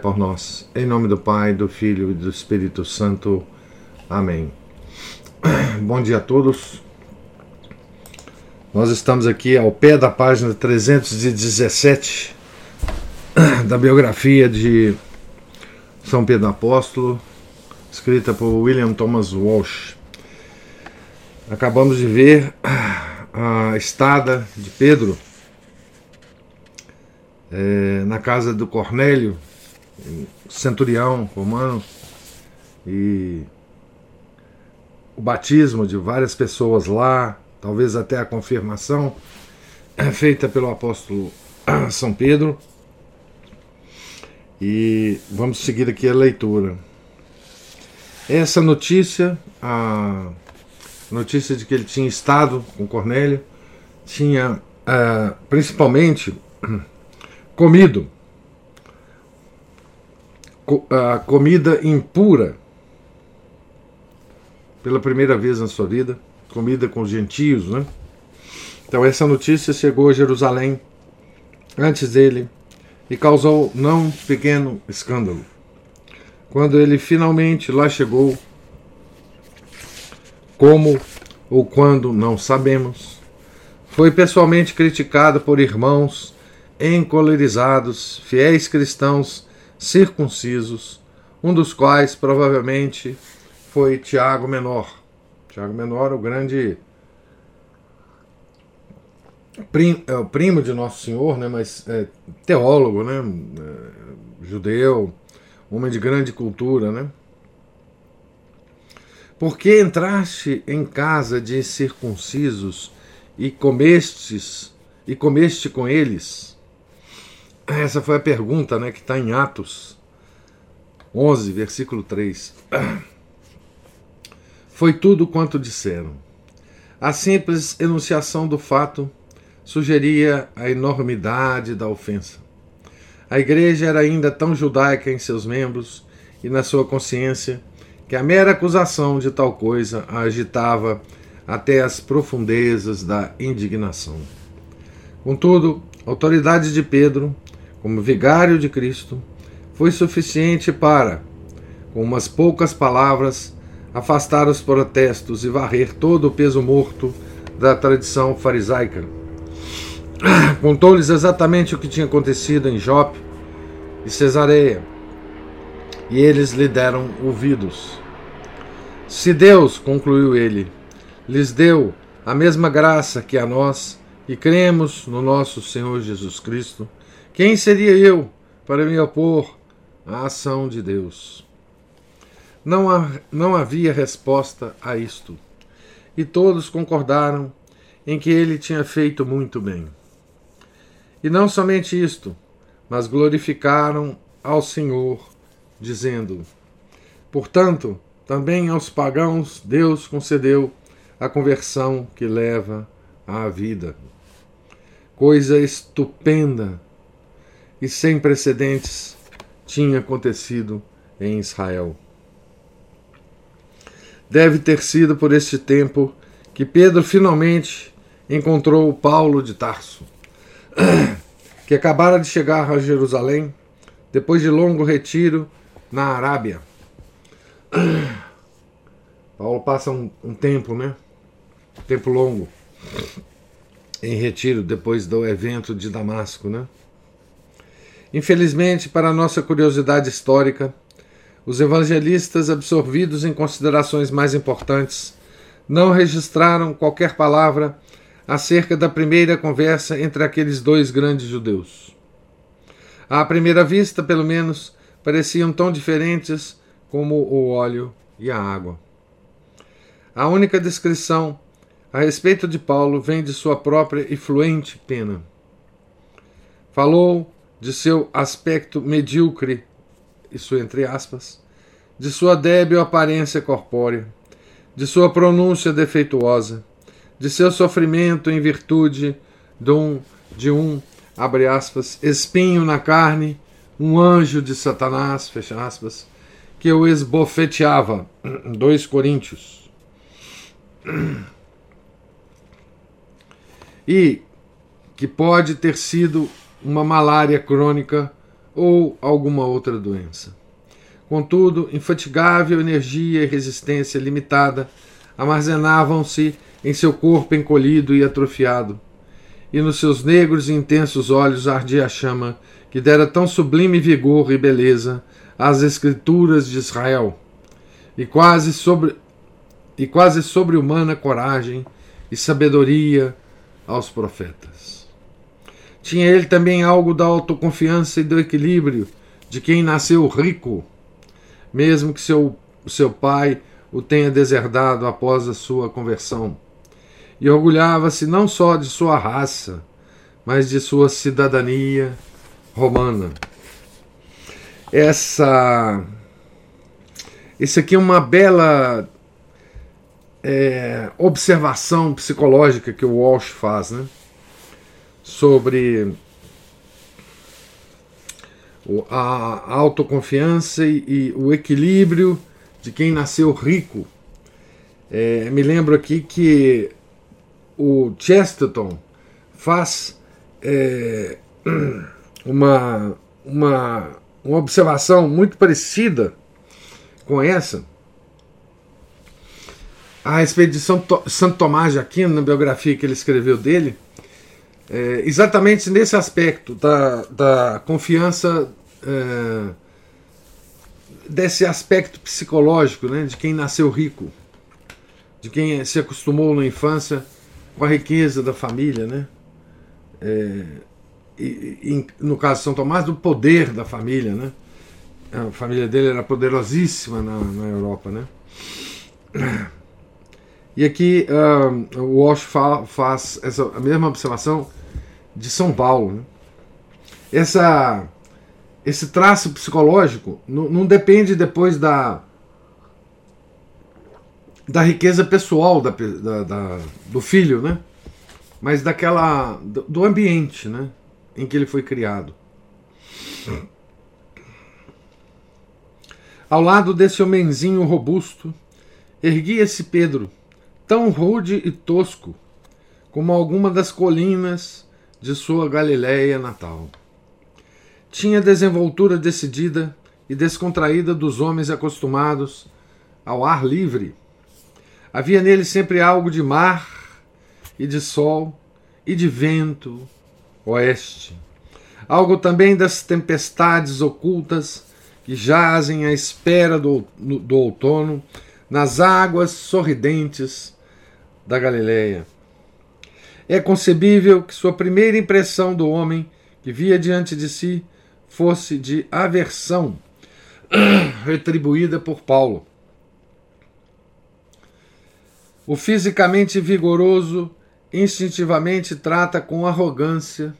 por nós. Em nome do Pai, do Filho e do Espírito Santo. Amém. Bom dia a todos. Nós estamos aqui ao pé da página 317 da biografia de São Pedro Apóstolo, escrita por William Thomas Walsh. Acabamos de ver a estada de Pedro é, na casa do Cornélio, centurião romano e o batismo de várias pessoas lá, talvez até a confirmação é feita pelo apóstolo São Pedro. E vamos seguir aqui a leitura. Essa notícia, a notícia de que ele tinha estado com Cornélio, tinha uh, principalmente comido a comida impura pela primeira vez na sua vida, comida com os gentios, né? Então essa notícia chegou a Jerusalém antes dele e causou não pequeno escândalo. Quando ele finalmente lá chegou, como ou quando não sabemos, foi pessoalmente criticado por irmãos encolerizados, fiéis cristãos circuncisos, um dos quais provavelmente foi Tiago Menor. Tiago Menor, o grande primo, é, o primo de Nosso Senhor, né, mas é, teólogo, né, é, judeu, homem de grande cultura, né? Porque entraste em casa de circuncisos e comestes e comeste com eles? Essa foi a pergunta né, que está em Atos 11, versículo 3. Foi tudo quanto disseram. A simples enunciação do fato sugeria a enormidade da ofensa. A igreja era ainda tão judaica em seus membros e na sua consciência que a mera acusação de tal coisa a agitava até as profundezas da indignação. Contudo, a autoridade de Pedro como vigário de Cristo, foi suficiente para, com umas poucas palavras, afastar os protestos e varrer todo o peso morto da tradição farisaica. Contou-lhes exatamente o que tinha acontecido em Jope e Cesareia, e eles lhe deram ouvidos. Se Deus, concluiu ele, lhes deu a mesma graça que a nós, e cremos no nosso Senhor Jesus Cristo, quem seria eu para me opor à ação de Deus? Não, ha, não havia resposta a isto, e todos concordaram em que ele tinha feito muito bem. E não somente isto, mas glorificaram ao Senhor, dizendo: Portanto, também aos pagãos Deus concedeu a conversão que leva à vida. Coisa estupenda e sem precedentes tinha acontecido em Israel. Deve ter sido por este tempo que Pedro finalmente encontrou Paulo de Tarso, que acabara de chegar a Jerusalém depois de longo retiro na Arábia. Paulo passa um, um tempo, né? Um tempo longo em retiro depois do evento de Damasco, né? Infelizmente, para nossa curiosidade histórica, os evangelistas, absorvidos em considerações mais importantes, não registraram qualquer palavra acerca da primeira conversa entre aqueles dois grandes judeus. À primeira vista, pelo menos, pareciam tão diferentes como o óleo e a água. A única descrição a respeito de Paulo vem de sua própria e fluente pena. Falou de seu aspecto medíocre, isso entre aspas, de sua débil aparência corpórea, de sua pronúncia defeituosa, de seu sofrimento em virtude de um, de um abre aspas, espinho na carne, um anjo de Satanás, fecha aspas, que o esbofeteava. 2 Coríntios. E que pode ter sido uma malária crônica ou alguma outra doença. Contudo, infatigável energia e resistência limitada armazenavam-se em seu corpo encolhido e atrofiado, e nos seus negros e intensos olhos ardia a chama que dera tão sublime vigor e beleza às escrituras de Israel, e quase sobre e quase sobre-humana coragem e sabedoria aos profetas. Tinha ele também algo da autoconfiança e do equilíbrio de quem nasceu rico, mesmo que seu, seu pai o tenha deserdado após a sua conversão. E orgulhava-se não só de sua raça, mas de sua cidadania romana. Essa. Isso aqui é uma bela é, observação psicológica que o Walsh faz, né? Sobre a autoconfiança e, o equilíbrio de quem nasceu rico. É, me lembro aqui que o Chesterton faz é, uma, uma, uma observação muito parecida com essa a respeito de Santo Tomás de Aquino, na biografia que ele escreveu dele, é, exatamente nesse aspecto da, da confiança, é, desse aspecto psicológico, né, de quem nasceu rico, de quem se acostumou na infância com a riqueza da família, né? É, e, e, no caso de São Tomás, do poder da família, né? A família dele era poderosíssima na, na Europa, né? E aqui uh, o Walsh fa faz essa, a mesma observação de São Paulo. Né? Essa, esse traço psicológico não, depende depois da, da riqueza pessoal da, da, da, do filho, né? mas daquela do, do ambiente né? em que ele foi criado. Ao lado desse homenzinho robusto, erguia-se Pedro tão rude e tosco como alguma das colinas de sua Galiléia natal. Tinha desenvoltura decidida e descontraída dos homens acostumados ao ar livre. Havia nele sempre algo de mar e de sol e de vento oeste. Algo também das tempestades ocultas que jazem à espera do, do outono nas águas sorridentes da Galileia. É concebível que sua primeira impressão do homem que via diante de si fosse de aversão, retribuída por Paulo. O fisicamente vigoroso instintivamente trata com arrogância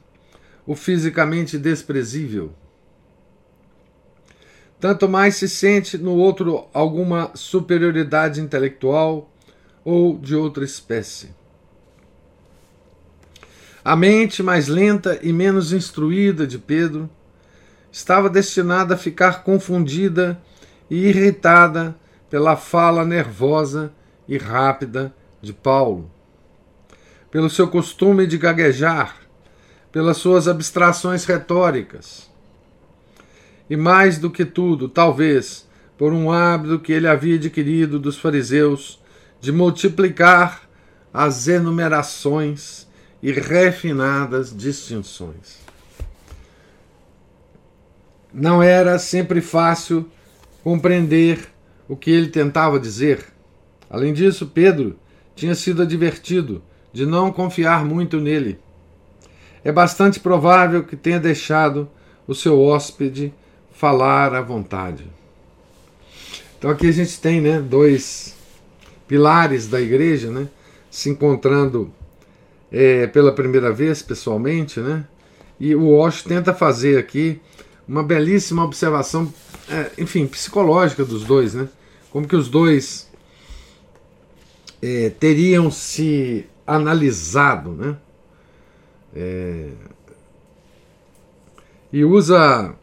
o fisicamente desprezível. Tanto mais se sente no outro alguma superioridade intelectual ou de outra espécie. A mente mais lenta e menos instruída de Pedro estava destinada a ficar confundida e irritada pela fala nervosa e rápida de Paulo, pelo seu costume de gaguejar, pelas suas abstrações retóricas. E mais do que tudo, talvez, por um hábito que ele havia adquirido dos fariseus de multiplicar as enumerações e refinadas distinções. Não era sempre fácil compreender o que ele tentava dizer. Além disso, Pedro tinha sido advertido de não confiar muito nele. É bastante provável que tenha deixado o seu hóspede falar à vontade. Então aqui a gente tem né, dois pilares da igreja, né? Se encontrando é, pela primeira vez pessoalmente, né? E o Walsh tenta fazer aqui uma belíssima observação, é, enfim, psicológica dos dois, né? Como que os dois é, teriam se analisado, né? É, e usa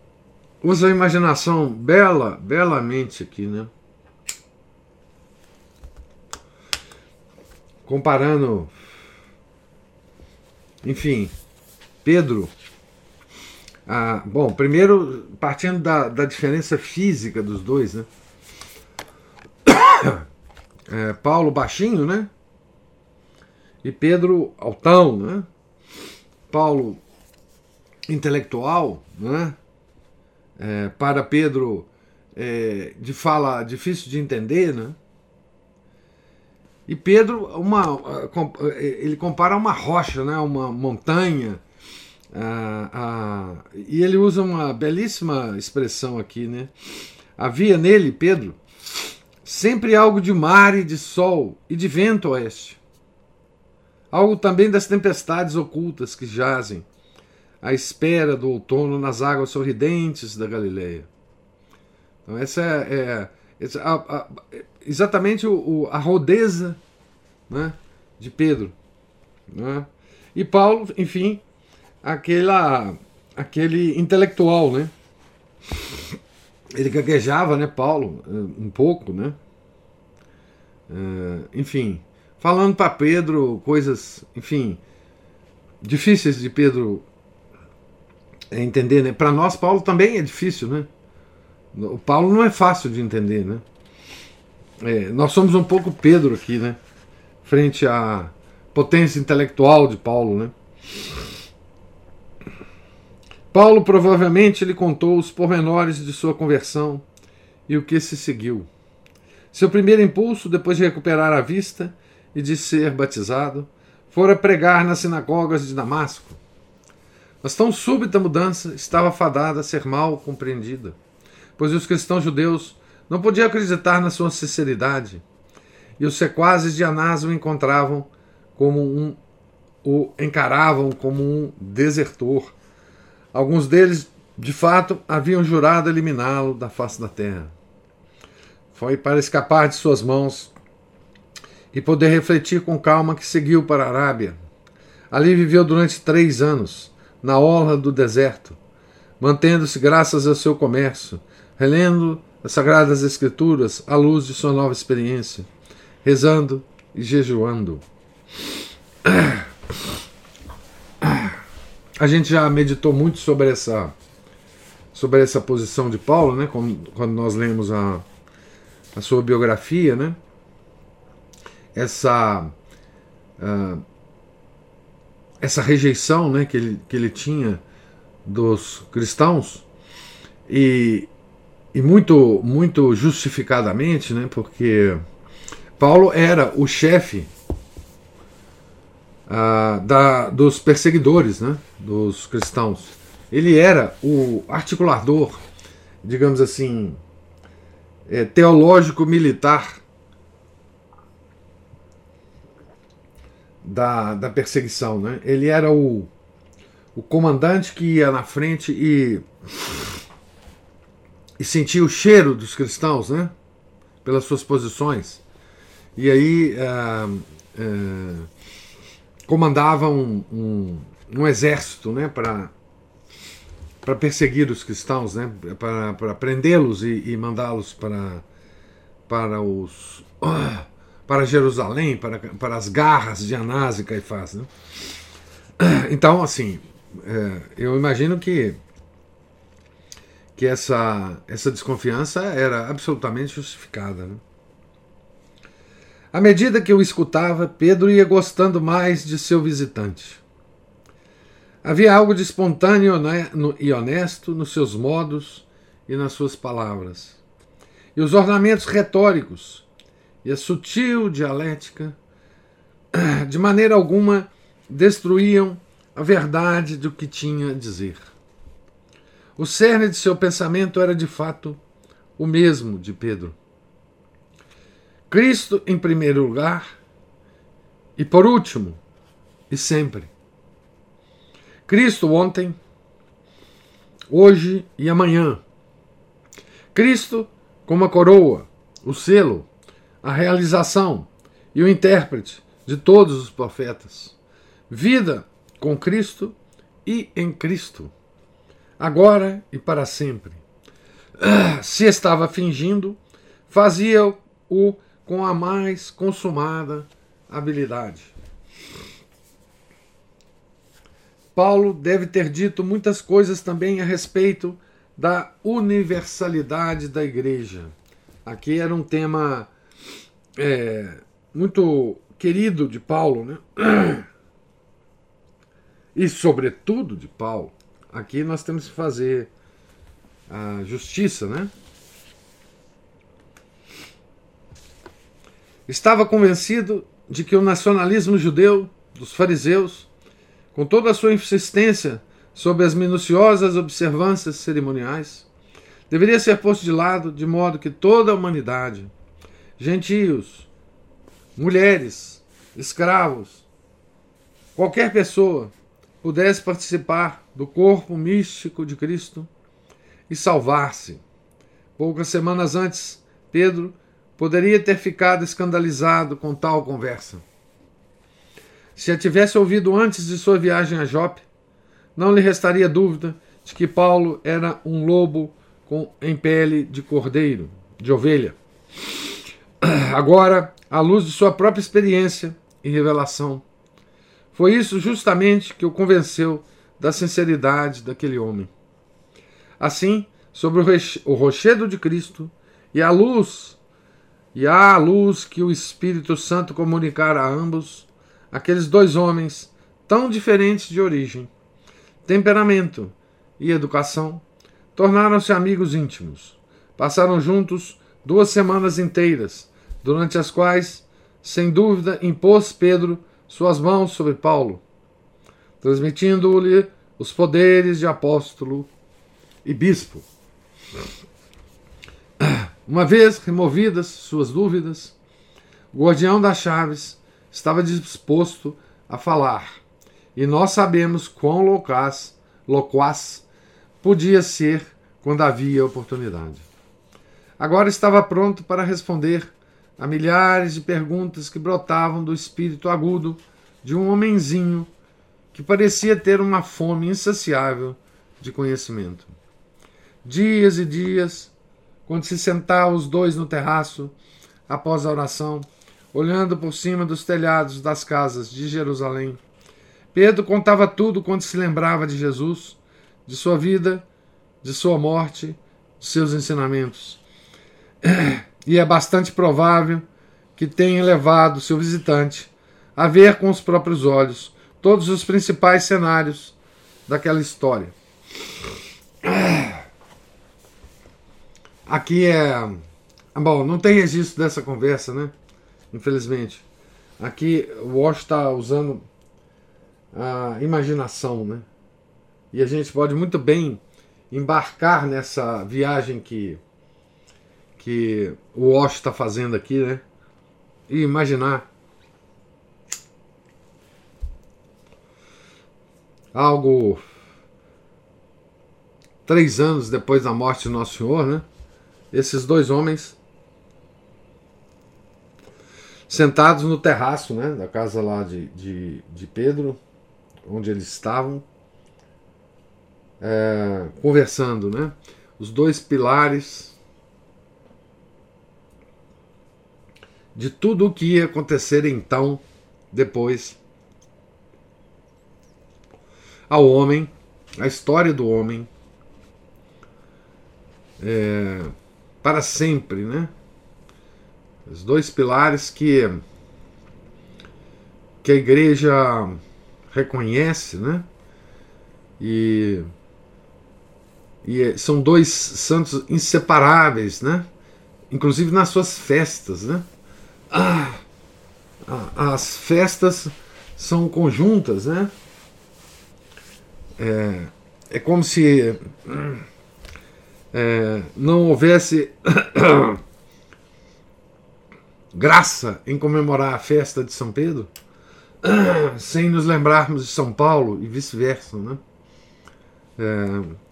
usa a imaginação bela, belamente aqui, né? Comparando, enfim, Pedro. Ah, bom, primeiro partindo da, da diferença física dos dois, né? É, Paulo baixinho, né? E Pedro altão, né? Paulo intelectual, né? É, para Pedro é, de fala difícil de entender, né? E Pedro, uma, ele compara uma rocha, né? uma montanha, ah, ah, e ele usa uma belíssima expressão aqui, né? Havia nele, Pedro, sempre algo de mar e de sol e de vento oeste. Algo também das tempestades ocultas que jazem à espera do outono nas águas sorridentes da Galileia. Então, essa é, é essa, a, a, exatamente o, o, a rodeza né, de Pedro. Né? E Paulo, enfim, aquela, aquele intelectual, né? Ele gaguejava, né, Paulo, eh, um pouco, né? Uh, enfim, falando para Pedro coisas, enfim, difíceis de Pedro entender, né? Para nós, Paulo também é difícil, né? O Paulo não é fácil de entender, né? É, nós somos um pouco Pedro aqui, né? Frente à potência intelectual de Paulo, né? Paulo provavelmente lhe contou os pormenores de sua conversão e o que se seguiu. Seu primeiro impulso, depois de recuperar a vista e de ser batizado, fora pregar nas sinagogas de Damasco. Mas tão súbita mudança estava fadada a ser mal compreendida, pois os cristãos judeus não podiam acreditar na sua sinceridade, e os sequazes de Anás o encontravam como um o encaravam como um desertor Alguns deles, de fato, haviam jurado eliminá-lo da face da terra. Foi para escapar de suas mãos e poder refletir com calma que seguiu para a Arábia. Ali viveu durante três anos, na orla do deserto, mantendo-se graças ao seu comércio, relendo as Sagradas Escrituras à luz de sua nova experiência, rezando e jejuando. A gente já meditou muito sobre essa sobre essa posição de Paulo, né? Quando, nós lemos a, a sua biografia, né? Essa uh, essa rejeição, né? Que ele, que ele tinha dos cristãos e, e muito muito justificadamente, né? Porque Paulo era o chefe ah, da, dos perseguidores, né, dos cristãos. Ele era o articulador, digamos assim, é, teológico-militar da, da perseguição. Né? Ele era o, o comandante que ia na frente e, e sentia o cheiro dos cristãos, né? pelas suas posições. E aí. Ah, ah, comandava um, um, um exército né, para para perseguir os cristãos, né, para, para prendê-los e, e mandá-los para, para os para Jerusalém, para, para as garras de Anás e Caifás. Né? Então, assim, é, eu imagino que que essa, essa desconfiança era absolutamente justificada. Né? À medida que o escutava, Pedro ia gostando mais de seu visitante. Havia algo de espontâneo e honesto nos seus modos e nas suas palavras. E os ornamentos retóricos e a sutil dialética, de maneira alguma, destruíam a verdade do que tinha a dizer. O cerne de seu pensamento era de fato o mesmo de Pedro. Cristo em primeiro lugar e por último e sempre. Cristo ontem, hoje e amanhã. Cristo como a coroa, o selo, a realização e o intérprete de todos os profetas. Vida com Cristo e em Cristo, agora e para sempre. Se estava fingindo, fazia-o com a mais consumada habilidade. Paulo deve ter dito muitas coisas também a respeito da universalidade da igreja. Aqui era um tema é, muito querido de Paulo, né? E sobretudo de Paulo. Aqui nós temos que fazer a justiça, né? Estava convencido de que o nacionalismo judeu dos fariseus, com toda a sua insistência sobre as minuciosas observâncias cerimoniais, deveria ser posto de lado de modo que toda a humanidade, gentios, mulheres, escravos, qualquer pessoa pudesse participar do corpo místico de Cristo e salvar-se. Poucas semanas antes, Pedro poderia ter ficado escandalizado com tal conversa. Se a tivesse ouvido antes de sua viagem a Jope, não lhe restaria dúvida de que Paulo era um lobo com, em pele de cordeiro, de ovelha. Agora, à luz de sua própria experiência e revelação, foi isso justamente que o convenceu da sinceridade daquele homem. Assim, sobre o rochedo de Cristo e a luz, e a luz que o Espírito Santo comunicara a ambos, aqueles dois homens, tão diferentes de origem, temperamento e educação, tornaram-se amigos íntimos. Passaram juntos duas semanas inteiras, durante as quais, sem dúvida, impôs Pedro suas mãos sobre Paulo, transmitindo-lhe os poderes de apóstolo e bispo. Uma vez removidas suas dúvidas, o guardião das chaves estava disposto a falar, e nós sabemos quão loquaz, loquaz podia ser quando havia oportunidade. Agora estava pronto para responder a milhares de perguntas que brotavam do espírito agudo de um homenzinho que parecia ter uma fome insaciável de conhecimento. Dias e dias, quando se sentavam os dois no terraço, após a oração, olhando por cima dos telhados das casas de Jerusalém, Pedro contava tudo quando se lembrava de Jesus, de sua vida, de sua morte, de seus ensinamentos. e é bastante provável que tenha levado seu visitante a ver com os próprios olhos todos os principais cenários daquela história. Aqui é. Bom, não tem registro dessa conversa, né? Infelizmente. Aqui o Walsh está usando a imaginação, né? E a gente pode muito bem embarcar nessa viagem que que o Walsh está fazendo aqui, né? E imaginar algo três anos depois da morte de Nosso Senhor, né? Esses dois homens sentados no terraço, né? Da casa lá de, de, de Pedro, onde eles estavam, é, conversando, né? Os dois pilares de tudo o que ia acontecer então, depois, ao homem, a história do homem, é, para sempre, né? Os dois pilares que que a igreja reconhece, né? E, e são dois santos inseparáveis, né? Inclusive nas suas festas, né? Ah, as festas são conjuntas, né? É, é como se é, não houvesse graça em comemorar a festa de São Pedro sem nos lembrarmos de São Paulo e vice-versa, né? É,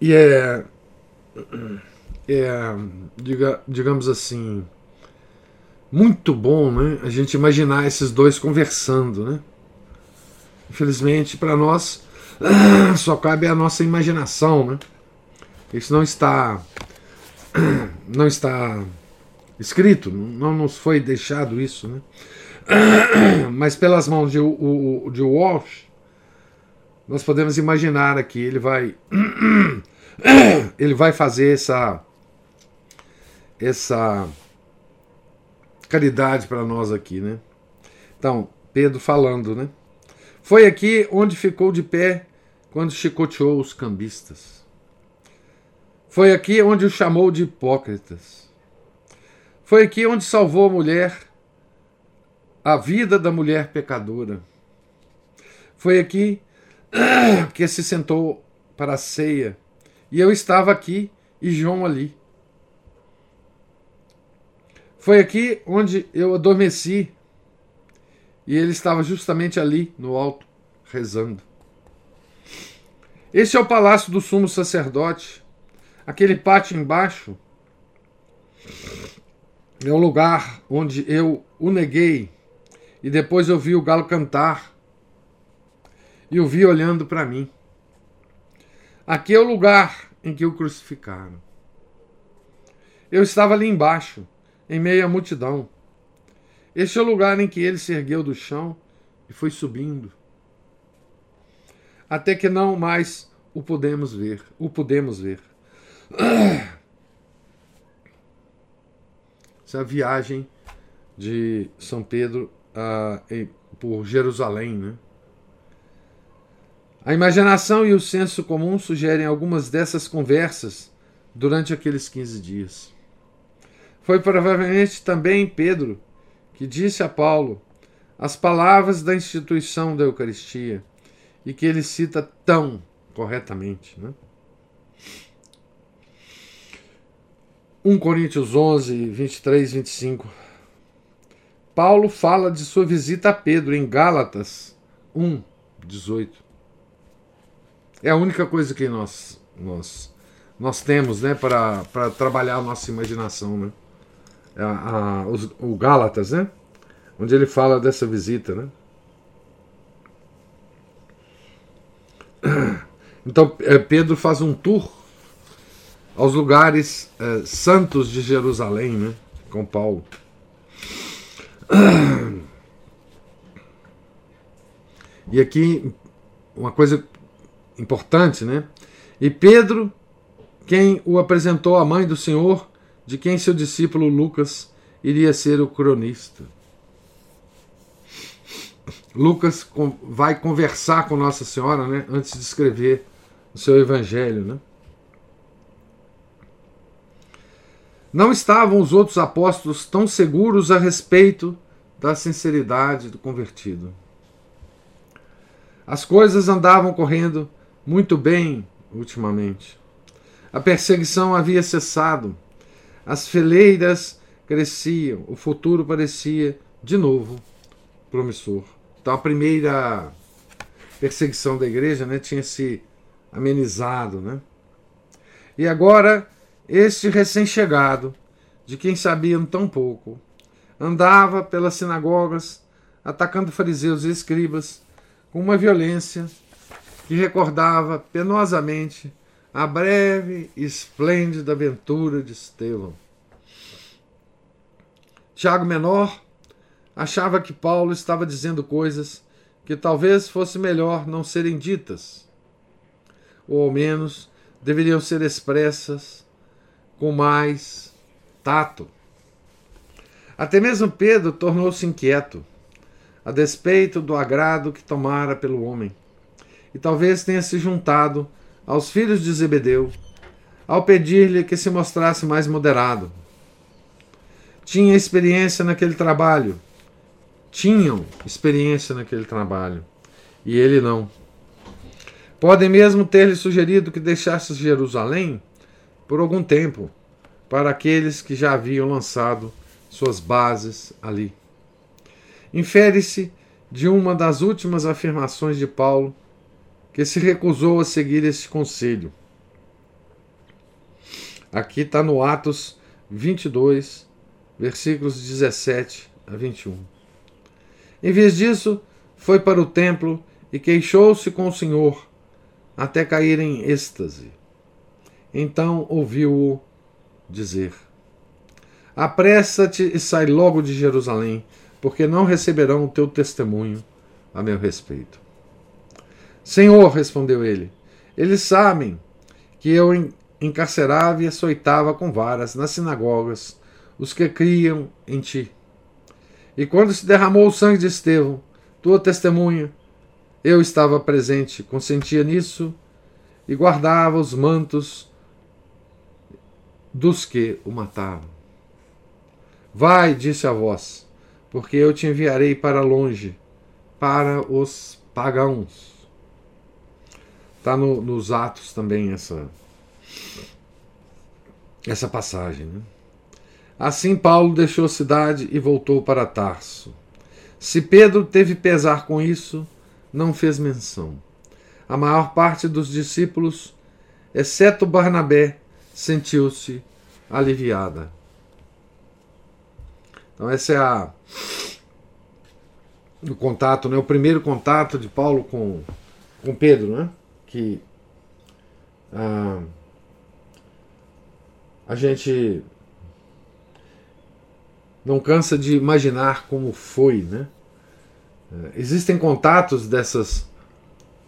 E é, é diga, digamos assim, muito bom né, a gente imaginar esses dois conversando. Né? Infelizmente, para nós, só cabe a nossa imaginação. Né? Isso não está, não está escrito, não nos foi deixado isso. Né? Mas pelas mãos de, de Walsh, nós podemos imaginar aqui, ele vai ele vai fazer essa essa caridade para nós aqui, né? Então, Pedro falando, né? Foi aqui onde ficou de pé quando chicoteou os cambistas. Foi aqui onde o chamou de hipócritas. Foi aqui onde salvou a mulher, a vida da mulher pecadora. Foi aqui que se sentou para a ceia, e eu estava aqui e João ali. Foi aqui onde eu adormeci, e ele estava justamente ali, no alto, rezando. Este é o palácio do sumo sacerdote. Aquele pátio embaixo é o lugar onde eu o neguei e depois eu vi o galo cantar e o vi olhando para mim. Aqui é o lugar em que o crucificaram. Eu estava ali embaixo, em meio à multidão. Este é o lugar em que ele se ergueu do chão e foi subindo. Até que não mais o podemos ver, o podemos ver. Essa viagem de São Pedro uh, por Jerusalém, né? A imaginação e o senso comum sugerem algumas dessas conversas durante aqueles 15 dias. Foi provavelmente também Pedro que disse a Paulo as palavras da instituição da Eucaristia e que ele cita tão corretamente. Né? 1 Coríntios 11, 23, 25. Paulo fala de sua visita a Pedro em Gálatas 1, 18. É a única coisa que nós nós, nós temos né, para trabalhar a nossa imaginação. Né? A, a, os, o Gálatas, né? onde ele fala dessa visita. Né? Então é, Pedro faz um tour aos lugares é, santos de Jerusalém, né, com Paulo. E aqui uma coisa importante, né? E Pedro, quem o apresentou à mãe do Senhor, de quem seu discípulo Lucas iria ser o cronista. Lucas vai conversar com Nossa Senhora, né, antes de escrever o seu evangelho, né? Não estavam os outros apóstolos tão seguros a respeito da sinceridade do convertido. As coisas andavam correndo muito bem ultimamente. A perseguição havia cessado, as fileiras cresciam, o futuro parecia de novo promissor. Então a primeira perseguição da igreja né, tinha se amenizado. Né? E agora, este recém-chegado, de quem sabiam tão pouco, andava pelas sinagogas atacando fariseus e escribas com uma violência que recordava penosamente a breve e esplêndida aventura de Estevão. Tiago Menor achava que Paulo estava dizendo coisas que talvez fosse melhor não serem ditas, ou ao menos deveriam ser expressas com mais tato. Até mesmo Pedro tornou-se inquieto, a despeito do agrado que tomara pelo homem e talvez tenha se juntado aos filhos de Zebedeu ao pedir-lhe que se mostrasse mais moderado. Tinha experiência naquele trabalho. Tinham experiência naquele trabalho. E ele não. Podem mesmo ter-lhe sugerido que deixasse Jerusalém por algum tempo, para aqueles que já haviam lançado suas bases ali. Infere-se de uma das últimas afirmações de Paulo que se recusou a seguir este conselho. Aqui está no Atos 22, versículos 17 a 21. Em vez disso, foi para o templo e queixou-se com o Senhor, até cair em êxtase. Então ouviu-o dizer: Apressa-te e sai logo de Jerusalém, porque não receberão o teu testemunho a meu respeito. Senhor, respondeu ele, eles sabem que eu encarcerava e açoitava com varas nas sinagogas os que criam em ti. E quando se derramou o sangue de Estevão, tua testemunha, eu estava presente, consentia nisso e guardava os mantos dos que o matavam. Vai, disse a voz, porque eu te enviarei para longe, para os pagãos. Está no, nos Atos também essa, essa passagem. Né? Assim Paulo deixou a cidade e voltou para Tarso. Se Pedro teve pesar com isso, não fez menção. A maior parte dos discípulos, exceto Barnabé, sentiu-se aliviada. Então esse é a, o contato, né? o primeiro contato de Paulo com, com Pedro, né? Que ah, a gente não cansa de imaginar como foi, né? É, existem contatos dessas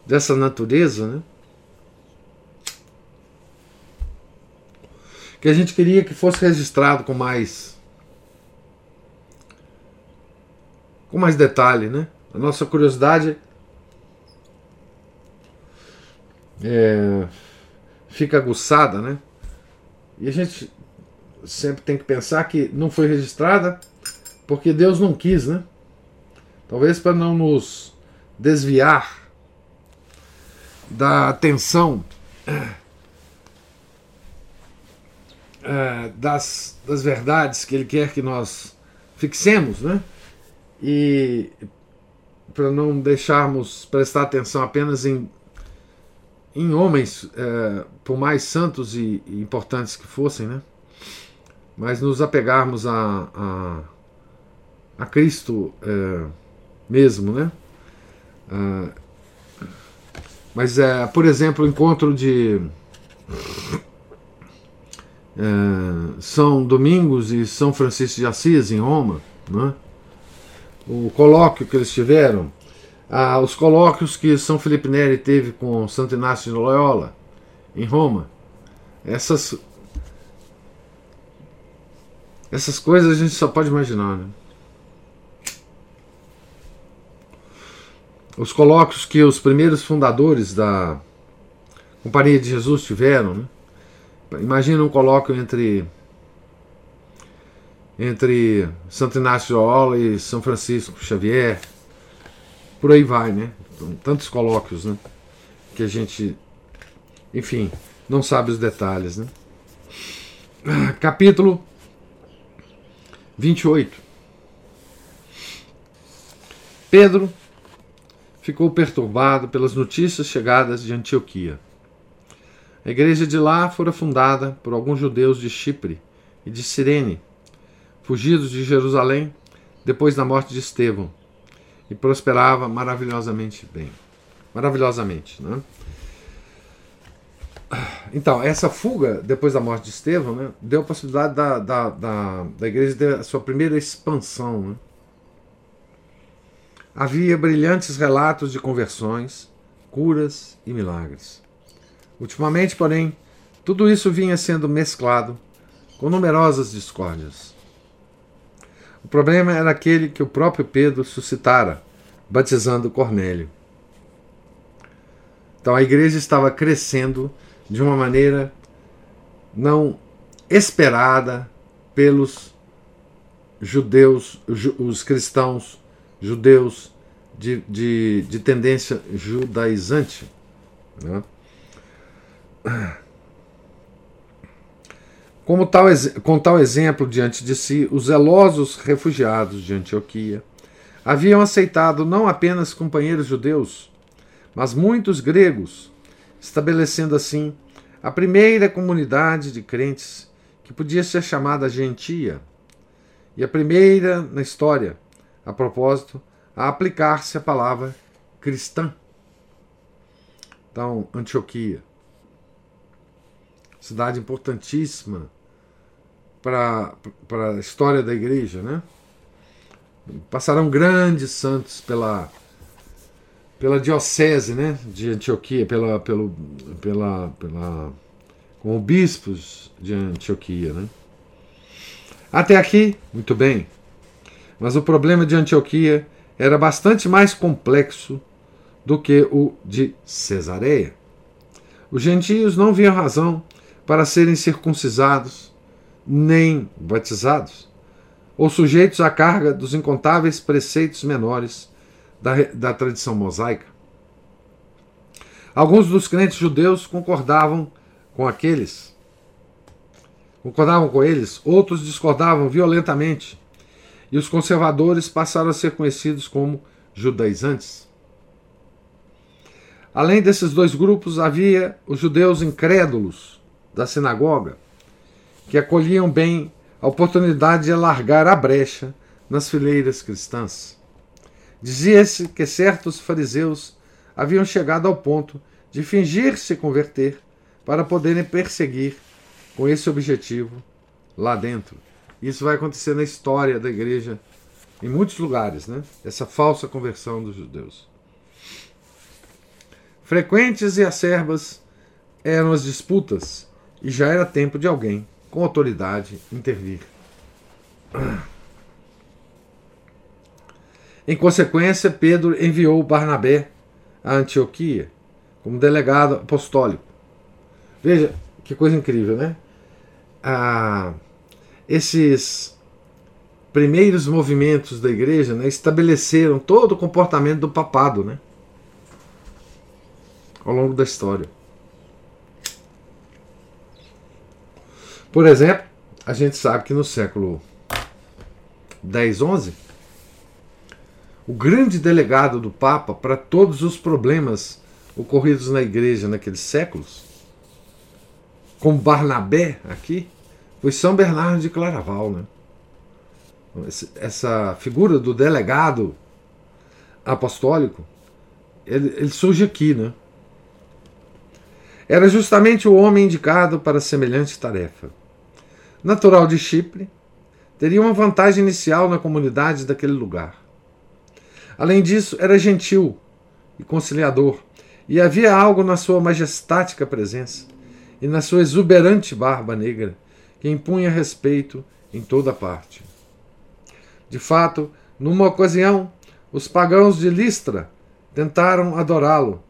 dessa natureza, né? Que a gente queria que fosse registrado com mais com mais detalhe, né? A nossa curiosidade é, fica aguçada, né? E a gente sempre tem que pensar que não foi registrada porque Deus não quis, né? Talvez para não nos desviar da atenção é, das, das verdades que Ele quer que nós fixemos, né? E para não deixarmos prestar atenção apenas em em homens, é, por mais santos e, importantes que fossem, né? mas nos apegarmos a, a, a Cristo é, mesmo. Né? É, mas, é, por exemplo, o encontro de é, São Domingos e São Francisco de Assis, em Roma, né? o colóquio que eles tiveram ah, os colóquios que São Felipe Neri teve com Santo Inácio de Loyola, em Roma. Essas, essas coisas a gente só pode imaginar. Né? Os colóquios que os primeiros fundadores da Companhia de Jesus tiveram. Né? Imagina um colóquio entre entre Santo Inácio de Loyola e São Francisco Xavier por aí vai, né? Então, tantos colóquios, né? Que a gente, enfim, não sabe os detalhes, né? Capítulo 28. Pedro ficou perturbado pelas notícias chegadas de Antioquia. A igreja de lá fora fundada por alguns judeus de Chipre e de Cirene, fugidos de Jerusalém depois da morte de Estevão e prosperava maravilhosamente bem. Maravilhosamente, né? Então, essa fuga, depois da morte de Estevão, né, deu a possibilidade da, da, da, da igreja ter a sua primeira expansão. Né? Havia brilhantes relatos de conversões, curas e milagres. Ultimamente, porém, tudo isso vinha sendo mesclado com numerosas discórdias. O problema era aquele que o próprio Pedro suscitara, batizando Cornélio. Então a igreja estava crescendo de uma maneira não esperada pelos judeus, os cristãos judeus de, de, de tendência judaizante. Né? Como tal, com tal exemplo diante de si, os zelosos refugiados de Antioquia haviam aceitado não apenas companheiros judeus, mas muitos gregos, estabelecendo assim a primeira comunidade de crentes que podia ser chamada gentia, e a primeira na história, a propósito, a aplicar-se a palavra cristã. Então, Antioquia, cidade importantíssima para a história da igreja, né? Passaram grandes santos pela pela diocese, né, de Antioquia, pela pelo pela pela como bispos de Antioquia, né? Até aqui, muito bem. Mas o problema de Antioquia era bastante mais complexo do que o de Cesareia. Os gentios não viam razão para serem circuncisados nem batizados, ou sujeitos à carga dos incontáveis preceitos menores da, da tradição mosaica. Alguns dos crentes judeus concordavam com aqueles, concordavam com eles, outros discordavam violentamente, e os conservadores passaram a ser conhecidos como judaizantes. Além desses dois grupos, havia os judeus incrédulos da sinagoga, que acolhiam bem a oportunidade de alargar a brecha nas fileiras cristãs. Dizia-se que certos fariseus haviam chegado ao ponto de fingir se converter para poderem perseguir com esse objetivo lá dentro. Isso vai acontecer na história da igreja em muitos lugares, né? Essa falsa conversão dos judeus. Frequentes e acerbas eram as disputas e já era tempo de alguém com autoridade intervir. Em consequência, Pedro enviou Barnabé a Antioquia como delegado apostólico. Veja que coisa incrível, né? Ah, esses primeiros movimentos da igreja né, estabeleceram todo o comportamento do papado né, ao longo da história. Por exemplo, a gente sabe que no século 10, 11, o grande delegado do Papa para todos os problemas ocorridos na igreja naqueles séculos, como Barnabé aqui, foi São Bernardo de Claraval. Né? Essa figura do delegado apostólico, ele, ele surge aqui. Né? Era justamente o homem indicado para semelhante tarefa natural de Chipre, teria uma vantagem inicial na comunidade daquele lugar. Além disso, era gentil e conciliador, e havia algo na sua majestática presença e na sua exuberante barba negra que impunha respeito em toda parte. De fato, numa ocasião, os pagãos de Listra tentaram adorá-lo,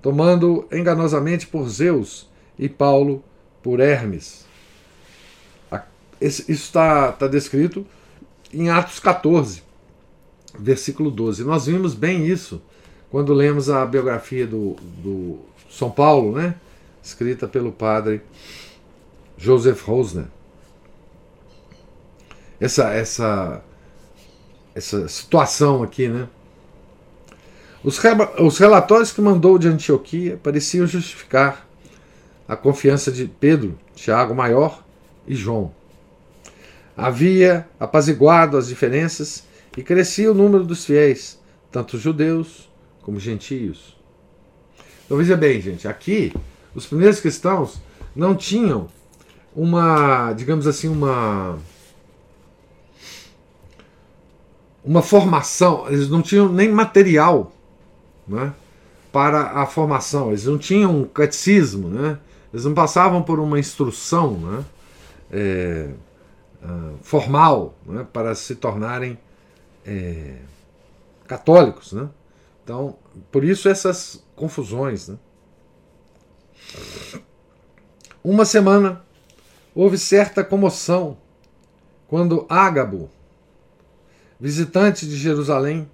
tomando enganosamente por Zeus e Paulo por Hermes. Isso está tá descrito em Atos 14, versículo 12. Nós vimos bem isso quando lemos a biografia do, do São Paulo, né? escrita pelo padre Joseph Rosner. Essa, essa, essa situação aqui, né? Os, os relatórios que mandou de Antioquia pareciam justificar a confiança de Pedro, Tiago Maior e João havia apaziguado as diferenças e crescia o número dos fiéis, tanto judeus como gentios. Então veja bem, gente, aqui os primeiros cristãos não tinham uma, digamos assim, uma uma formação, eles não tinham nem material, né, para a formação, eles não tinham um catecismo, né, eles não passavam por uma instrução, né, é, uh, formal né, para se tornarem é, católicos. Né? Então, por isso essas confusões. Né? Uma semana houve certa comoção quando Ágabo, visitante de Jerusalém,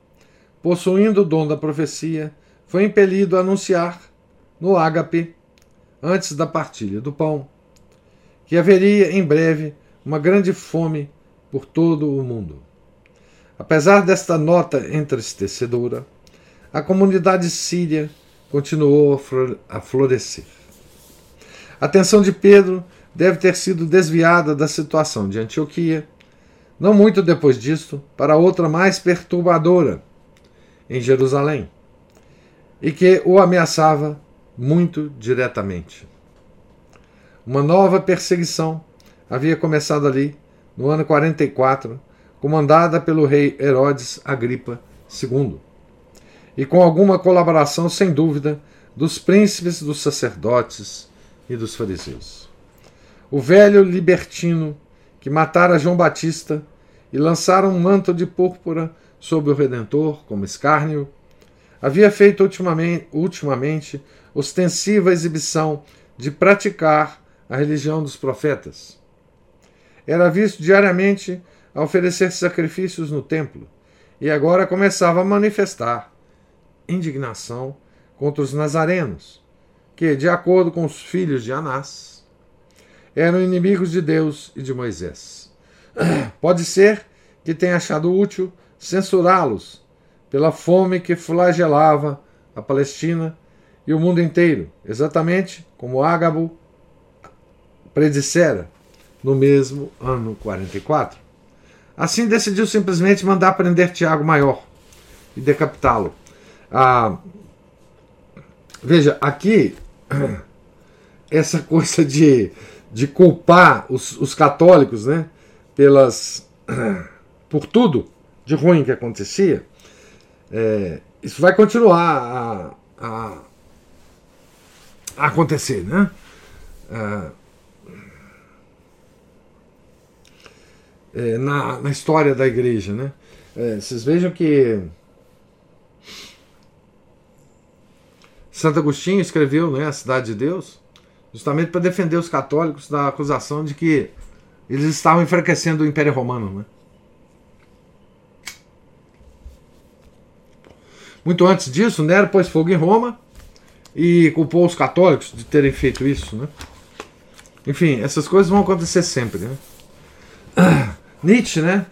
possuindo o dom da profecia, foi impelido a anunciar no ágape, antes da partilha do pão, que haveria em breve uma grande fome por todo o mundo. Apesar desta nota entristecedora, a comunidade síria continuou a florescer. A atenção de Pedro deve ter sido desviada da situação de Antioquia, não muito depois disto, para outra mais perturbadora, em Jerusalém, e que o ameaçava muito diretamente. Uma nova perseguição havia começado ali, no ano 44, comandada pelo rei Herodes Agripa II, e com alguma colaboração, sem dúvida, dos príncipes, dos sacerdotes e dos fariseus. O velho libertino que matara João Batista e lançara um manto de púrpura sobre o Redentor como escárnio, havia feito ultimamente, ultimamente ostensiva exibição de praticar a religião dos profetas. Era visto diariamente a oferecer sacrifícios no templo e agora começava a manifestar indignação contra os nazarenos, que, de acordo com os filhos de Anás, eram inimigos de Deus e de Moisés. Pode ser que tenha achado útil censurá-los pela fome que flagelava a Palestina e o mundo inteiro, exatamente como Ágabo predissera no mesmo ano 44. Assim decidiu simplesmente mandar prender Tiago Maior e decapitá-lo. Ah, veja, aqui, essa coisa de, de culpar os, os católicos né, pelas, por tudo de ruim que acontecia, é, isso vai continuar a, a, a acontecer. Né? Ah, é, na, na história da igreja. Né? É, vocês vejam que Santo Agostinho escreveu né, A Cidade de Deus justamente para defender os católicos da acusação de que eles estavam enfraquecendo o Império Romano. Né? Muito antes disso, Nero pôs fogo em Roma e culpou os católicos de terem feito isso. Né? Enfim, essas coisas vão acontecer sempre. Né? Nietzsche, né?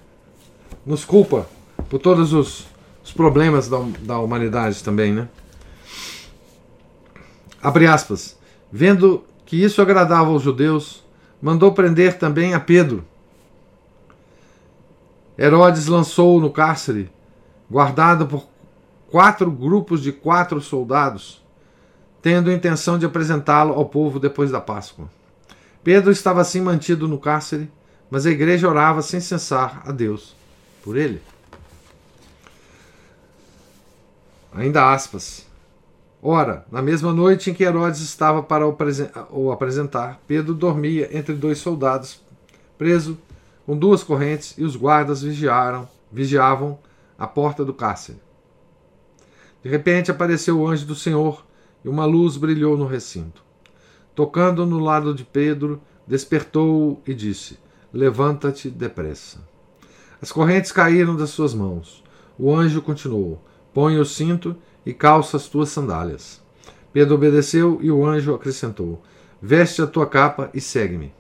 Nos culpa por todos os, os problemas da, da humanidade também, né? Abre aspas. Vendo que isso agradava aos judeus, mandou prender também a Pedro. Herodes lançou-o no cárcere, guardado por quatro grupos de quatro soldados, tendo intenção de apresentá-lo ao povo depois da Páscoa. Pedro estava assim mantido no cárcere mas a igreja orava sem cessar a Deus por ele. Ainda aspas. Ora, na mesma noite em que Herodes estava para o apresentar, Pedro dormia entre dois soldados, preso com duas correntes, e os guardas vigiaram, vigiavam a porta do cárcere. De repente apareceu o anjo do Senhor e uma luz brilhou no recinto. Tocando no lado de Pedro, despertou-o e disse: Levanta-te depressa. As correntes caíram das suas mãos. O anjo continuou: Põe o cinto e calça as tuas sandálias. Pedro obedeceu e o anjo acrescentou: Veste a tua capa e segue-me.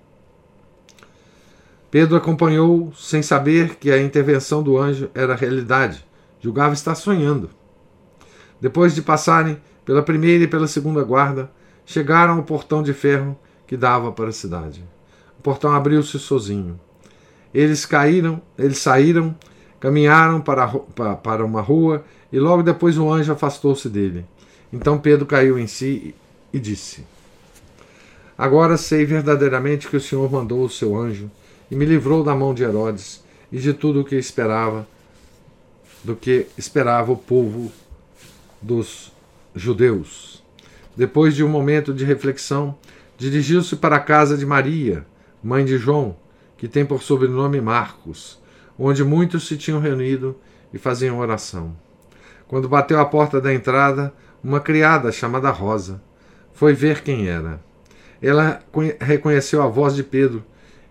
Pedro acompanhou sem saber que a intervenção do anjo era realidade. Julgava estar sonhando. Depois de passarem pela primeira e pela segunda guarda, chegaram ao portão de ferro que dava para a cidade. O portão abriu-se sozinho. Eles caíram, eles saíram, caminharam para, para uma rua e logo depois o anjo afastou-se dele. Então Pedro caiu em si e disse: Agora sei verdadeiramente que o Senhor mandou o seu anjo e me livrou da mão de Herodes e de tudo o que esperava, do que esperava o povo dos judeus. Depois de um momento de reflexão, dirigiu-se para a casa de Maria, mãe de João, que tem por sobrenome Marcos, onde muitos se tinham reunido e faziam oração. Quando bateu à porta da entrada, uma criada chamada Rosa foi ver quem era. Ela reconheceu a voz de Pedro,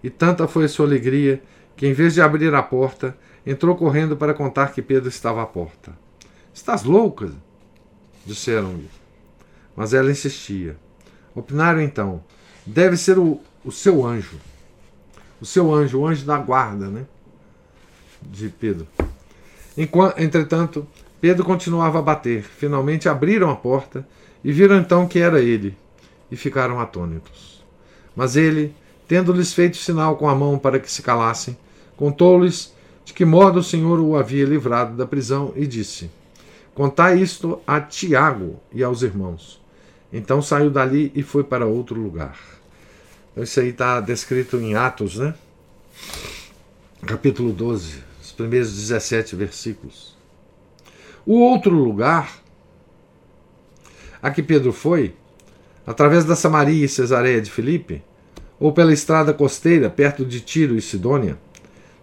e tanta foi a sua alegria que, em vez de abrir a porta, entrou correndo para contar que Pedro estava à porta. Estás louca? disseram-lhe. Mas ela insistia. Opinaram então: deve ser o, o seu anjo. O seu anjo, o anjo da guarda, né? De Pedro. Enquanto, entretanto, Pedro continuava a bater. Finalmente abriram a porta e viram então que era ele e ficaram atônitos. Mas ele, tendo-lhes feito sinal com a mão para que se calassem, contou-lhes de que modo o Senhor o havia livrado da prisão e disse: Contai isto a Tiago e aos irmãos. Então saiu dali e foi para outro lugar. Isso aí está descrito em Atos, né? Capítulo 12, os primeiros 17 versículos. O outro lugar a que Pedro foi, através da Samaria e Cesareia de Filipe, ou pela estrada costeira perto de Tiro e Sidônia,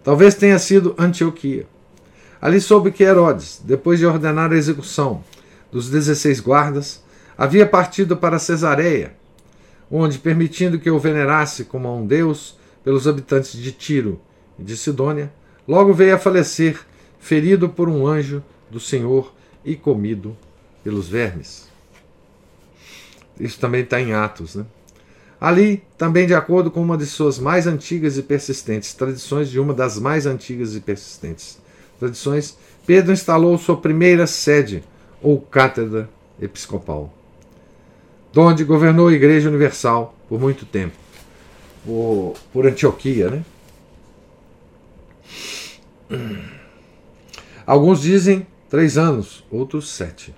talvez tenha sido Antioquia. Ali soube que Herodes, depois de ordenar a execução dos dezesseis guardas, havia partido para Cesareia, onde, permitindo que o venerasse como a um deus pelos habitantes de Tiro e de Sidônia, logo veio a falecer, ferido por um anjo do Senhor e comido pelos vermes. Isso também está em Atos. Né? Ali, também de acordo com uma de suas mais antigas e persistentes tradições, de uma das mais antigas e persistentes tradições, Pedro instalou sua primeira sede, ou cátedra episcopal, onde governou a Igreja Universal por muito tempo, por, por Antioquia. Né? Alguns dizem três anos, outros sete.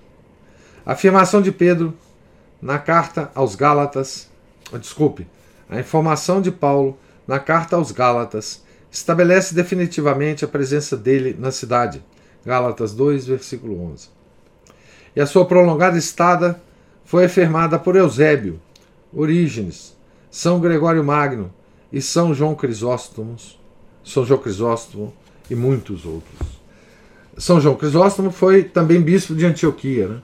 A afirmação de Pedro na carta aos Gálatas, desculpe, a informação de Paulo na carta aos Gálatas estabelece definitivamente a presença dele na cidade. Gálatas 2, versículo 11. E a sua prolongada estada foi afirmada por Eusébio, Orígenes, São Gregório Magno e São João Crisóstomo, São João Crisóstomo e muitos outros. São João Crisóstomo foi também bispo de Antioquia, né?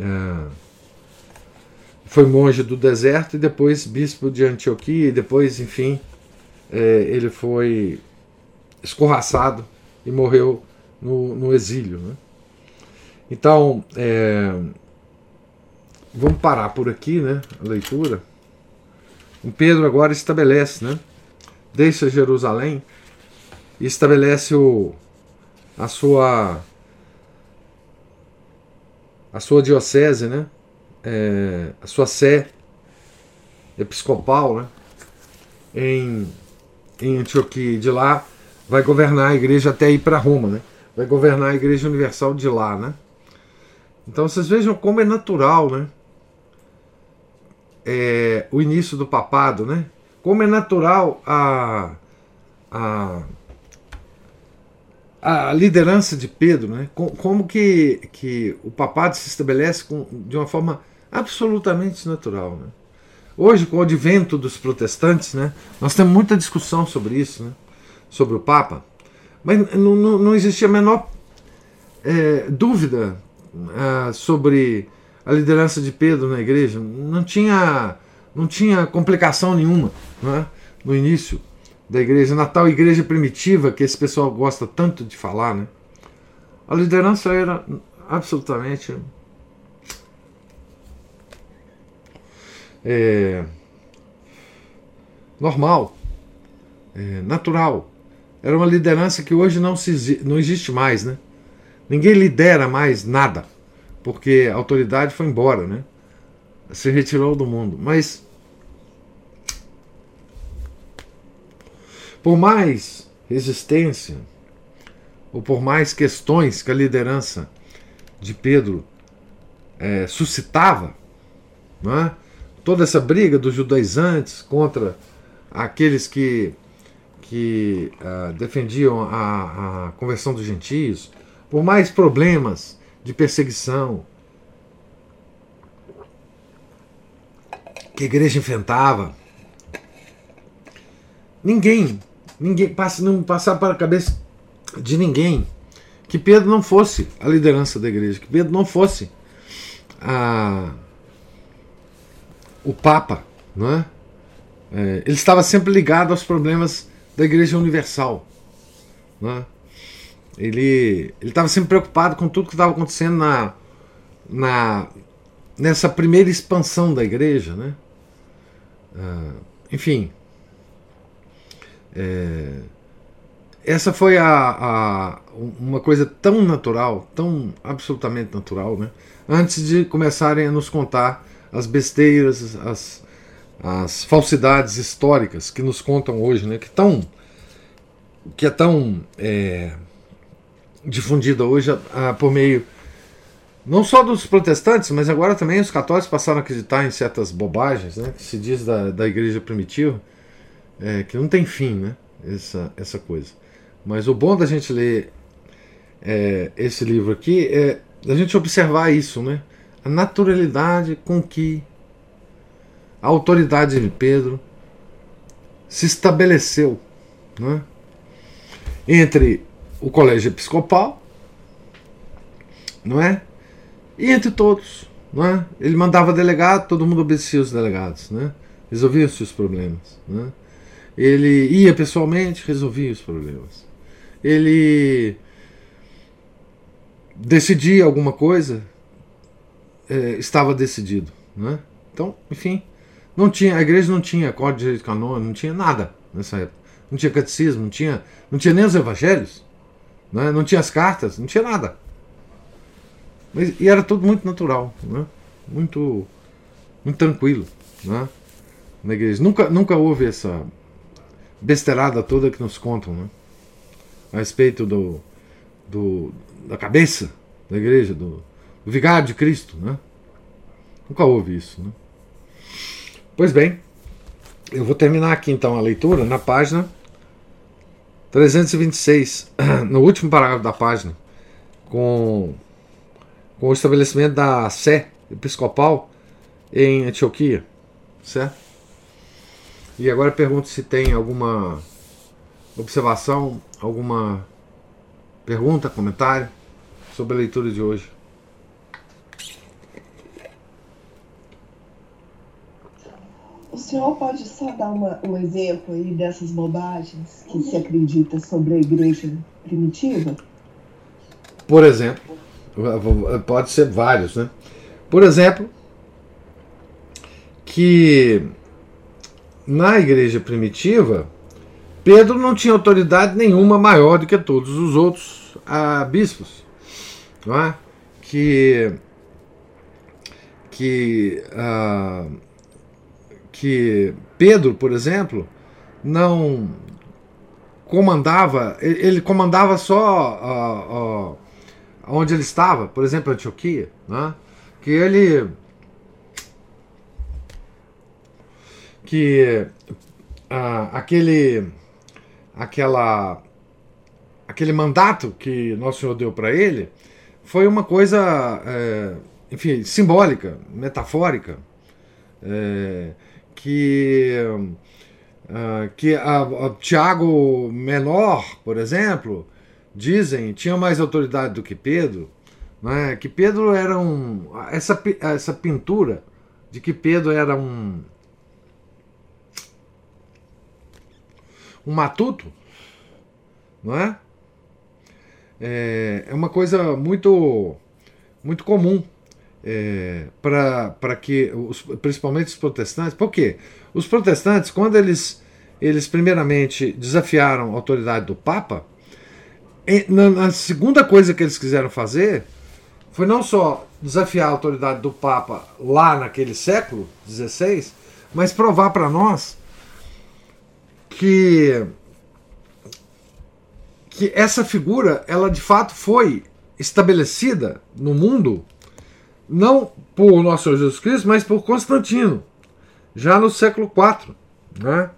É, foi monge do deserto e depois bispo de Antioquia e depois, enfim, é, ele foi escorraçado e morreu no, no exílio. Né? Então, é, vamos parar por aqui né, a leitura. O Pedro agora estabelece, né, deixa Jerusalém e estabelece o, a sua a sua diocese, né, é, a sua sé episcopal né, em em Antioquia de lá vai governar a igreja até ir para Roma, né? Vai governar a igreja universal de lá, né? Então vocês vejam como é natural, né? É, o início do papado, né? Como é natural a, a, a liderança de Pedro, né? Como que, que o papado se estabelece com, de uma forma absolutamente natural, né? Hoje, com o advento dos protestantes, né, nós temos muita discussão sobre isso, né, sobre o Papa, mas não, não, existia a menor é, dúvida é, sobre a liderança de Pedro na igreja. Não tinha, não tinha complicação nenhuma né, no início da igreja, na tal igreja primitiva que esse pessoal gosta tanto de falar. Né, a liderança era absolutamente é, normal, é, natural. Era uma liderança que hoje não, se, não existe mais, né? Ninguém lidera mais nada, porque a autoridade foi embora, né? Se retirou do mundo. Mas por mais resistência, ou por mais questões que a liderança de Pedro é, suscitava, é? toda essa briga dos judaizantes contra aqueles que, que uh, defendiam a, a conversão dos gentios, por mais problemas de perseguição que a igreja enfrentava, ninguém, ninguém passa, não passava para a cabeça de ninguém que Pedro não fosse a liderança da igreja, que Pedro não fosse a o Papa, não é? é? ele estava sempre ligado aos problemas da Igreja Universal. Não é? Ele estava sempre preocupado com tudo que estava acontecendo na, na, nessa primeira expansão da igreja. Né? Uh, enfim, é, essa foi a, a, uma coisa tão natural, tão absolutamente natural, né? antes de começarem a nos contar as besteiras, as, as falsidades históricas que nos contam hoje, né, que, tão, que é tão é, difundida hoje por meio não só dos protestantes, mas agora também os católicos passaram a acreditar em certas bobagens, né, que se diz da, da igreja primitiva, é, que não tem fim, né, essa, essa coisa. Mas o bom da gente ler é, esse livro aqui é a gente observar isso, né, a naturalidade com que a autoridade de Pedro se estabeleceu né, entre o colégio episcopal, não é? E entre todos, não é? Ele mandava delegado, todo mundo obedecia os delegados, né? Resolvia-se os problemas, né? Ele ia pessoalmente, resolvia os problemas. Ele decidia alguma coisa, é, estava decidido, né? Então, enfim, não tinha, a igreja não tinha código de direito canônico, não tinha nada nessa época. Não tinha catecismo, não tinha, não tinha nem os evangelhos, né? não tinha as cartas, não tinha nada. Mas, e era tudo muito natural, né? muito, muito tranquilo né? na igreja. Nunca, nunca houve essa besteirada toda que nos contam né? a respeito do, do, da cabeça da igreja, do, do vigário de Cristo. Né? Nunca houve isso. Né? Pois bem, eu vou terminar aqui então a leitura na página 326, no último parágrafo da página, com, com o estabelecimento da Sé episcopal em Antioquia, certo? E agora pergunto se tem alguma observação, alguma pergunta, comentário sobre a leitura de hoje. O senhor pode só dar uma, um exemplo aí dessas bobagens que se acredita sobre a igreja primitiva? Por exemplo, pode ser vários, né? Por exemplo, que na igreja primitiva, Pedro não tinha autoridade nenhuma maior do que todos os outros ah, bispos, não é? Que que ah, que Pedro, por exemplo, não comandava, ele comandava só uh, uh, onde ele estava, por exemplo, Antioquia, né? que ele que uh, aquele aquela aquele mandato que nosso Senhor deu para ele foi uma coisa, é, enfim, simbólica, metafórica. É, que, uh, que a, a Tiago Menor, por exemplo, dizem, tinha mais autoridade do que Pedro, né? que Pedro era um. Essa, essa pintura de que Pedro era um. um matuto, não é? É, é uma coisa muito, muito comum é, para que, os, principalmente os protestantes, por quê? Os protestantes, quando eles, eles primeiramente desafiaram a autoridade do Papa, na, segunda coisa que eles quiseram fazer foi não só desafiar a autoridade do Papa lá naquele século XVI, mas provar para nós que que essa figura ela de fato foi estabelecida no mundo não por nosso Senhor Jesus Cristo, mas por Constantino, já no século IV. Né?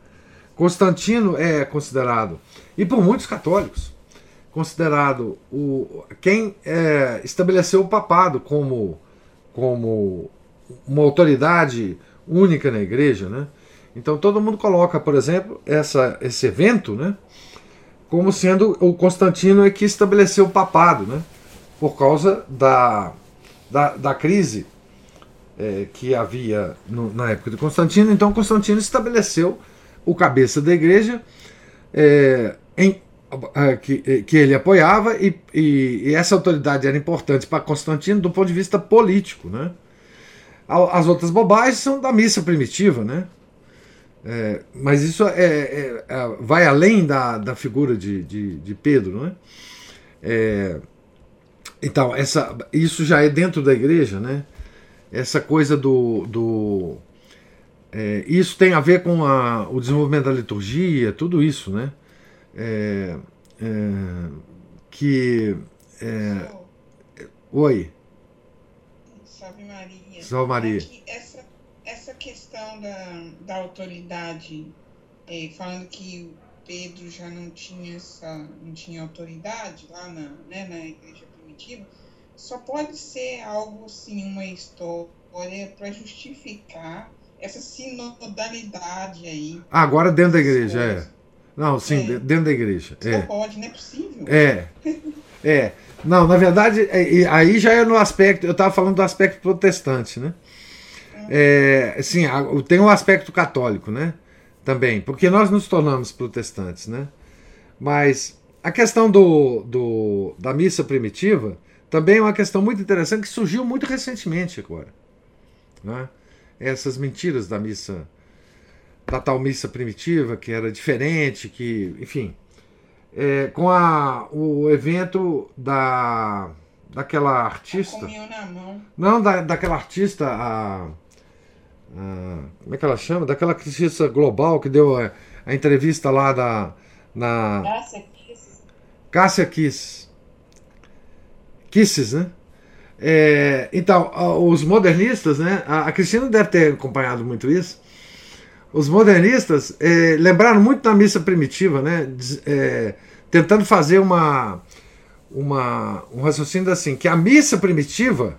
Constantino é considerado, e por muitos católicos, considerado o, quem é, estabeleceu o papado como, como uma autoridade única na igreja. Né? Então todo mundo coloca, por exemplo, essa, esse evento né, como sendo o Constantino é que estabeleceu o papado, né, por causa da, da, da crise é, que havia no, na época de Constantino. Então, Constantino estabeleceu o cabeça da igreja é, em, é, que, é, que ele apoiava, e, e, e essa autoridade era importante para Constantino do ponto de vista político. Né? As outras bobagens são da missa primitiva, né? É, mas isso é, é, é, vai além da, da figura de, de, de Pedro, né? Então, essa, isso já é dentro da igreja, né? Essa coisa do, do é, isso tem a ver com a, o desenvolvimento da liturgia, tudo isso, né? É, é, que. É, oi. Salve Maria. Salve Maria. É essa, essa questão da, da autoridade, é, falando que Pedro já não tinha essa, não tinha autoridade lá na, né, na igreja primitiva, só pode ser algo assim, uma história para justificar essa sinodalidade aí. Agora dentro da igreja, é. Não, sim, é. dentro da igreja. Só é. pode, não é possível. É. É. Não, na verdade, é, aí já é no aspecto. Eu estava falando do aspecto protestante, né? É, sim, tem um aspecto católico, né? Também, porque nós nos tornamos protestantes, né? Mas a questão do, do, da missa primitiva também é uma questão muito interessante que surgiu muito recentemente agora. Né? Essas mentiras da missa, da tal missa primitiva, que era diferente, que, enfim. É, com a, o evento da daquela artista. Não, da, daquela artista, a, a, Como é que ela chama? Daquela artista global que deu a, a entrevista lá da. Na, Kiss. Cássia Kiss. Kisses, né? É, então, os modernistas, né? A Cristina deve ter acompanhado muito isso. Os modernistas é, lembraram muito da missa primitiva, né? É, tentando fazer uma, uma, um raciocínio assim, que a missa primitiva,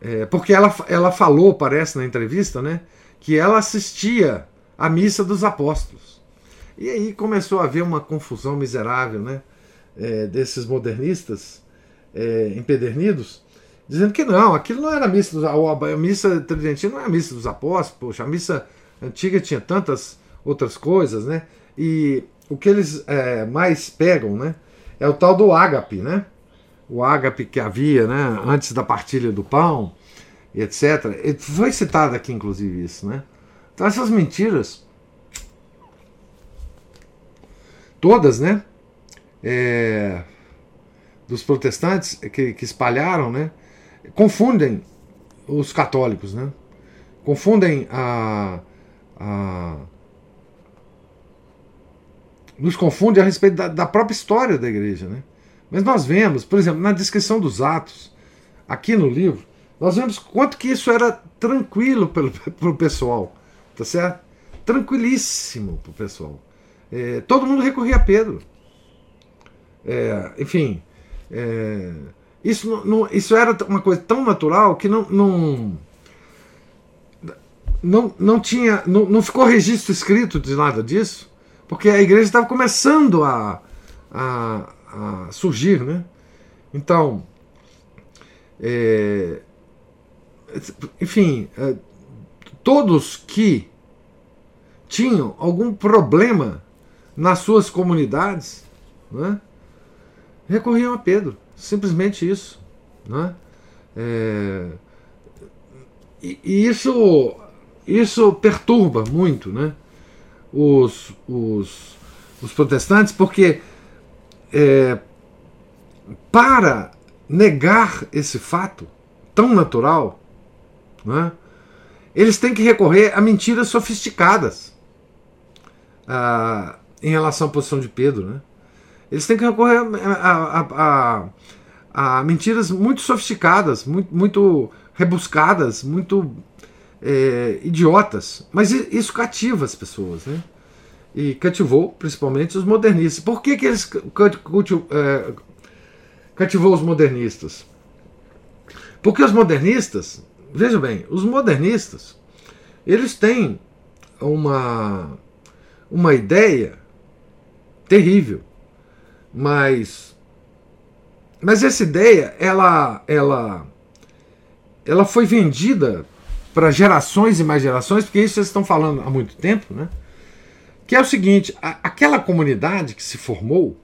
é, porque ela, ela falou, parece na entrevista, né? Que ela assistia à missa dos apóstolos. E aí começou a haver uma confusão miserável, né? É, desses modernistas é, empedernidos, dizendo que não, aquilo não era a missa dos a missa tridentina não é a missa dos apóstolos, poxa, a missa antiga tinha tantas outras coisas, né? E o que eles é, mais pegam, né, é o tal do ágape, né? O ágape que havia, né, antes da partilha do pão, etc. E foi citado aqui, inclusive, isso, né? Então essas mentiras, todas, né? É, dos protestantes que, que espalharam, né, confundem os católicos, né? Confundem a, a nos confunde a respeito da, da, própria história da igreja, né? Mas nós vemos, por exemplo, na descrição dos Atos, aqui no livro, nós vemos quanto que isso era tranquilo para o pessoal, tá certo? Tranquilíssimo para o pessoal. É, todo mundo recorria a Pedro. É, enfim, é, isso, não, não, isso era uma coisa tão natural que não, não, não, não tinha. Não, não ficou registro escrito de nada disso, porque a igreja estava começando a, a, a, surgir. Né? Então, é, enfim, é, todos que tinham algum problema nas suas comunidades, né? recorriam a Pedro. Simplesmente isso. Né? É, e, e isso, isso perturba muito né? os, os, os protestantes, porque é, para negar esse fato tão natural, né? eles têm que recorrer a mentiras sofisticadas ah, em relação à posição de Pedro. Né? Eles têm que recorrer a, a, a, a mentiras muito sofisticadas, muito, muito rebuscadas, muito é, idiotas. Mas isso cativa as pessoas, né? E cativou principalmente os modernistas. Por que, que eles é, cativou os modernistas? Porque os modernistas, veja bem, os modernistas, eles têm uma, uma ideia terrível mas mas essa ideia, ela ela ela foi vendida para gerações e mais gerações, porque isso vocês estão falando há muito tempo, né? Que é o seguinte, a, aquela comunidade que se formou,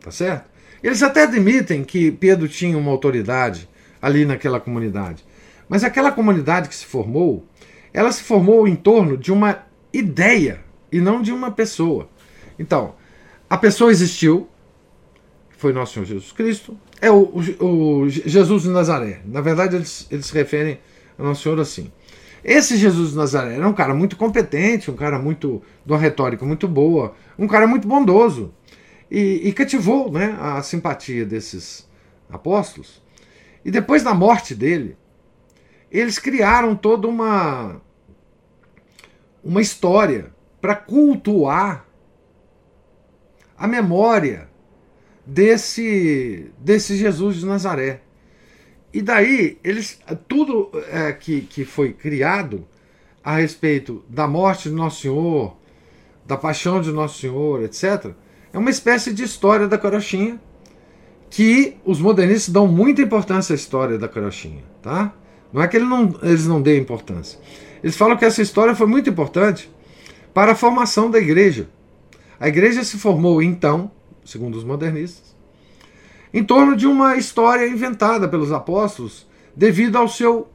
tá certo? Eles até admitem que Pedro tinha uma autoridade ali naquela comunidade. Mas aquela comunidade que se formou, ela se formou em torno de uma ideia e não de uma pessoa. Então, a pessoa existiu, foi nosso Senhor Jesus Cristo, é o, o, o, Jesus de Nazaré. Na verdade, eles, eles se referem a Nosso Senhor assim. Esse Jesus de Nazaré era um cara muito competente, um cara muito de uma retórica muito boa, um cara muito bondoso. E, e cativou né, a simpatia desses apóstolos. E depois da morte dele, eles criaram toda uma, uma história para cultuar a memória desse, desse Jesus de Nazaré. E daí, eles tudo é, que, que foi criado a respeito da morte de Nosso Senhor, da paixão de Nosso Senhor, etc., é uma espécie de história da carochinha que os modernistas dão muita importância à história da carochinha, tá? Não é que não, eles não dêem importância. Eles falam que essa história foi muito importante para a formação da igreja. A igreja se formou então, segundo os modernistas, em torno de uma história inventada pelos apóstolos devido ao seu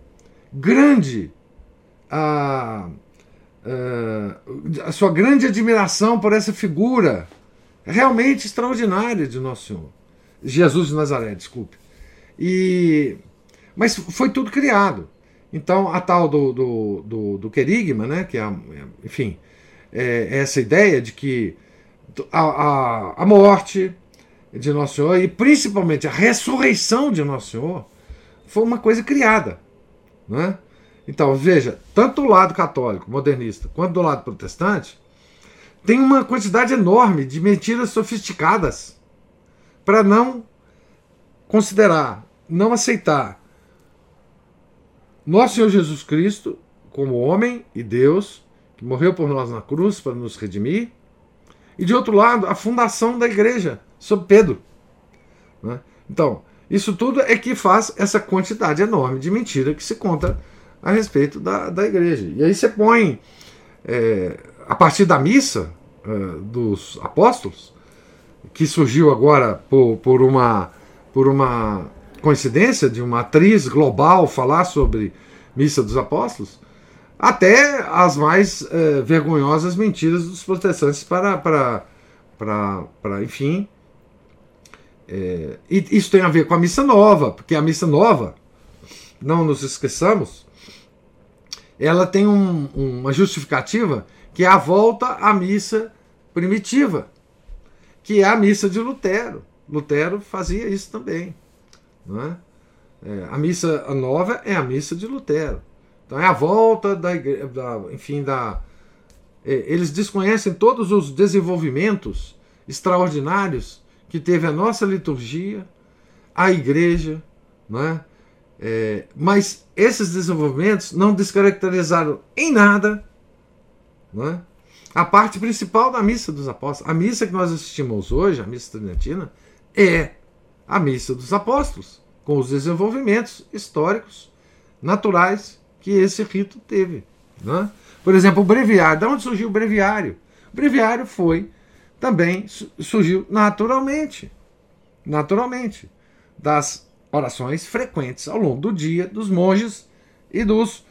grande a, a, sua grande admiração por essa figura realmente extraordinária de Nosso Senhor. Jesus de Nazaré, desculpe. E, mas foi tudo criado. Então, a tal do, do, do, do querigma, né, que é, enfim, é, é essa ideia de que a, a, a morte de Nosso Senhor e principalmente a ressurreição de Nosso Senhor foi uma coisa criada. Né? Então, veja, tanto do lado católico, modernista, quanto do lado protestante, tem uma quantidade enorme de mentiras sofisticadas para não considerar, não aceitar nosso Senhor Jesus Cristo como homem e Deus, que morreu por nós na cruz para nos redimir, e de outro lado, a fundação da igreja, sob Pedro. Né? Então, isso tudo é que faz essa quantidade enorme de mentira que se conta a respeito da, da igreja. E aí você põe, é, a partir da missa é, dos apóstolos, que surgiu agora por, por, uma, por uma coincidência de uma atriz global falar sobre missa dos apóstolos, até as mais é, vergonhosas mentiras dos protestantes para, para, para, para enfim. É, e isso tem a ver com a missa nova, porque a missa nova, não nos esqueçamos, ela tem um, uma justificativa que é a volta à missa primitiva, que é a missa de Lutero. Lutero fazia isso também. Não é? É, a missa nova é a missa de Lutero. Então é a volta da, da enfim, da. Eles desconhecem todos os desenvolvimentos extraordinários que teve a nossa liturgia, a igreja, é? É, mas esses desenvolvimentos não descaracterizaram em nada é? a parte principal da missa dos apóstolos. A missa que nós assistimos hoje, a missa tridentina, é a missa dos apóstolos, com os desenvolvimentos históricos, naturais que esse rito teve. Né? Por exemplo, o breviário. De onde surgiu o breviário? O breviário foi também surgiu naturalmente, naturalmente, das orações frequentes ao longo do dia dos monges e dos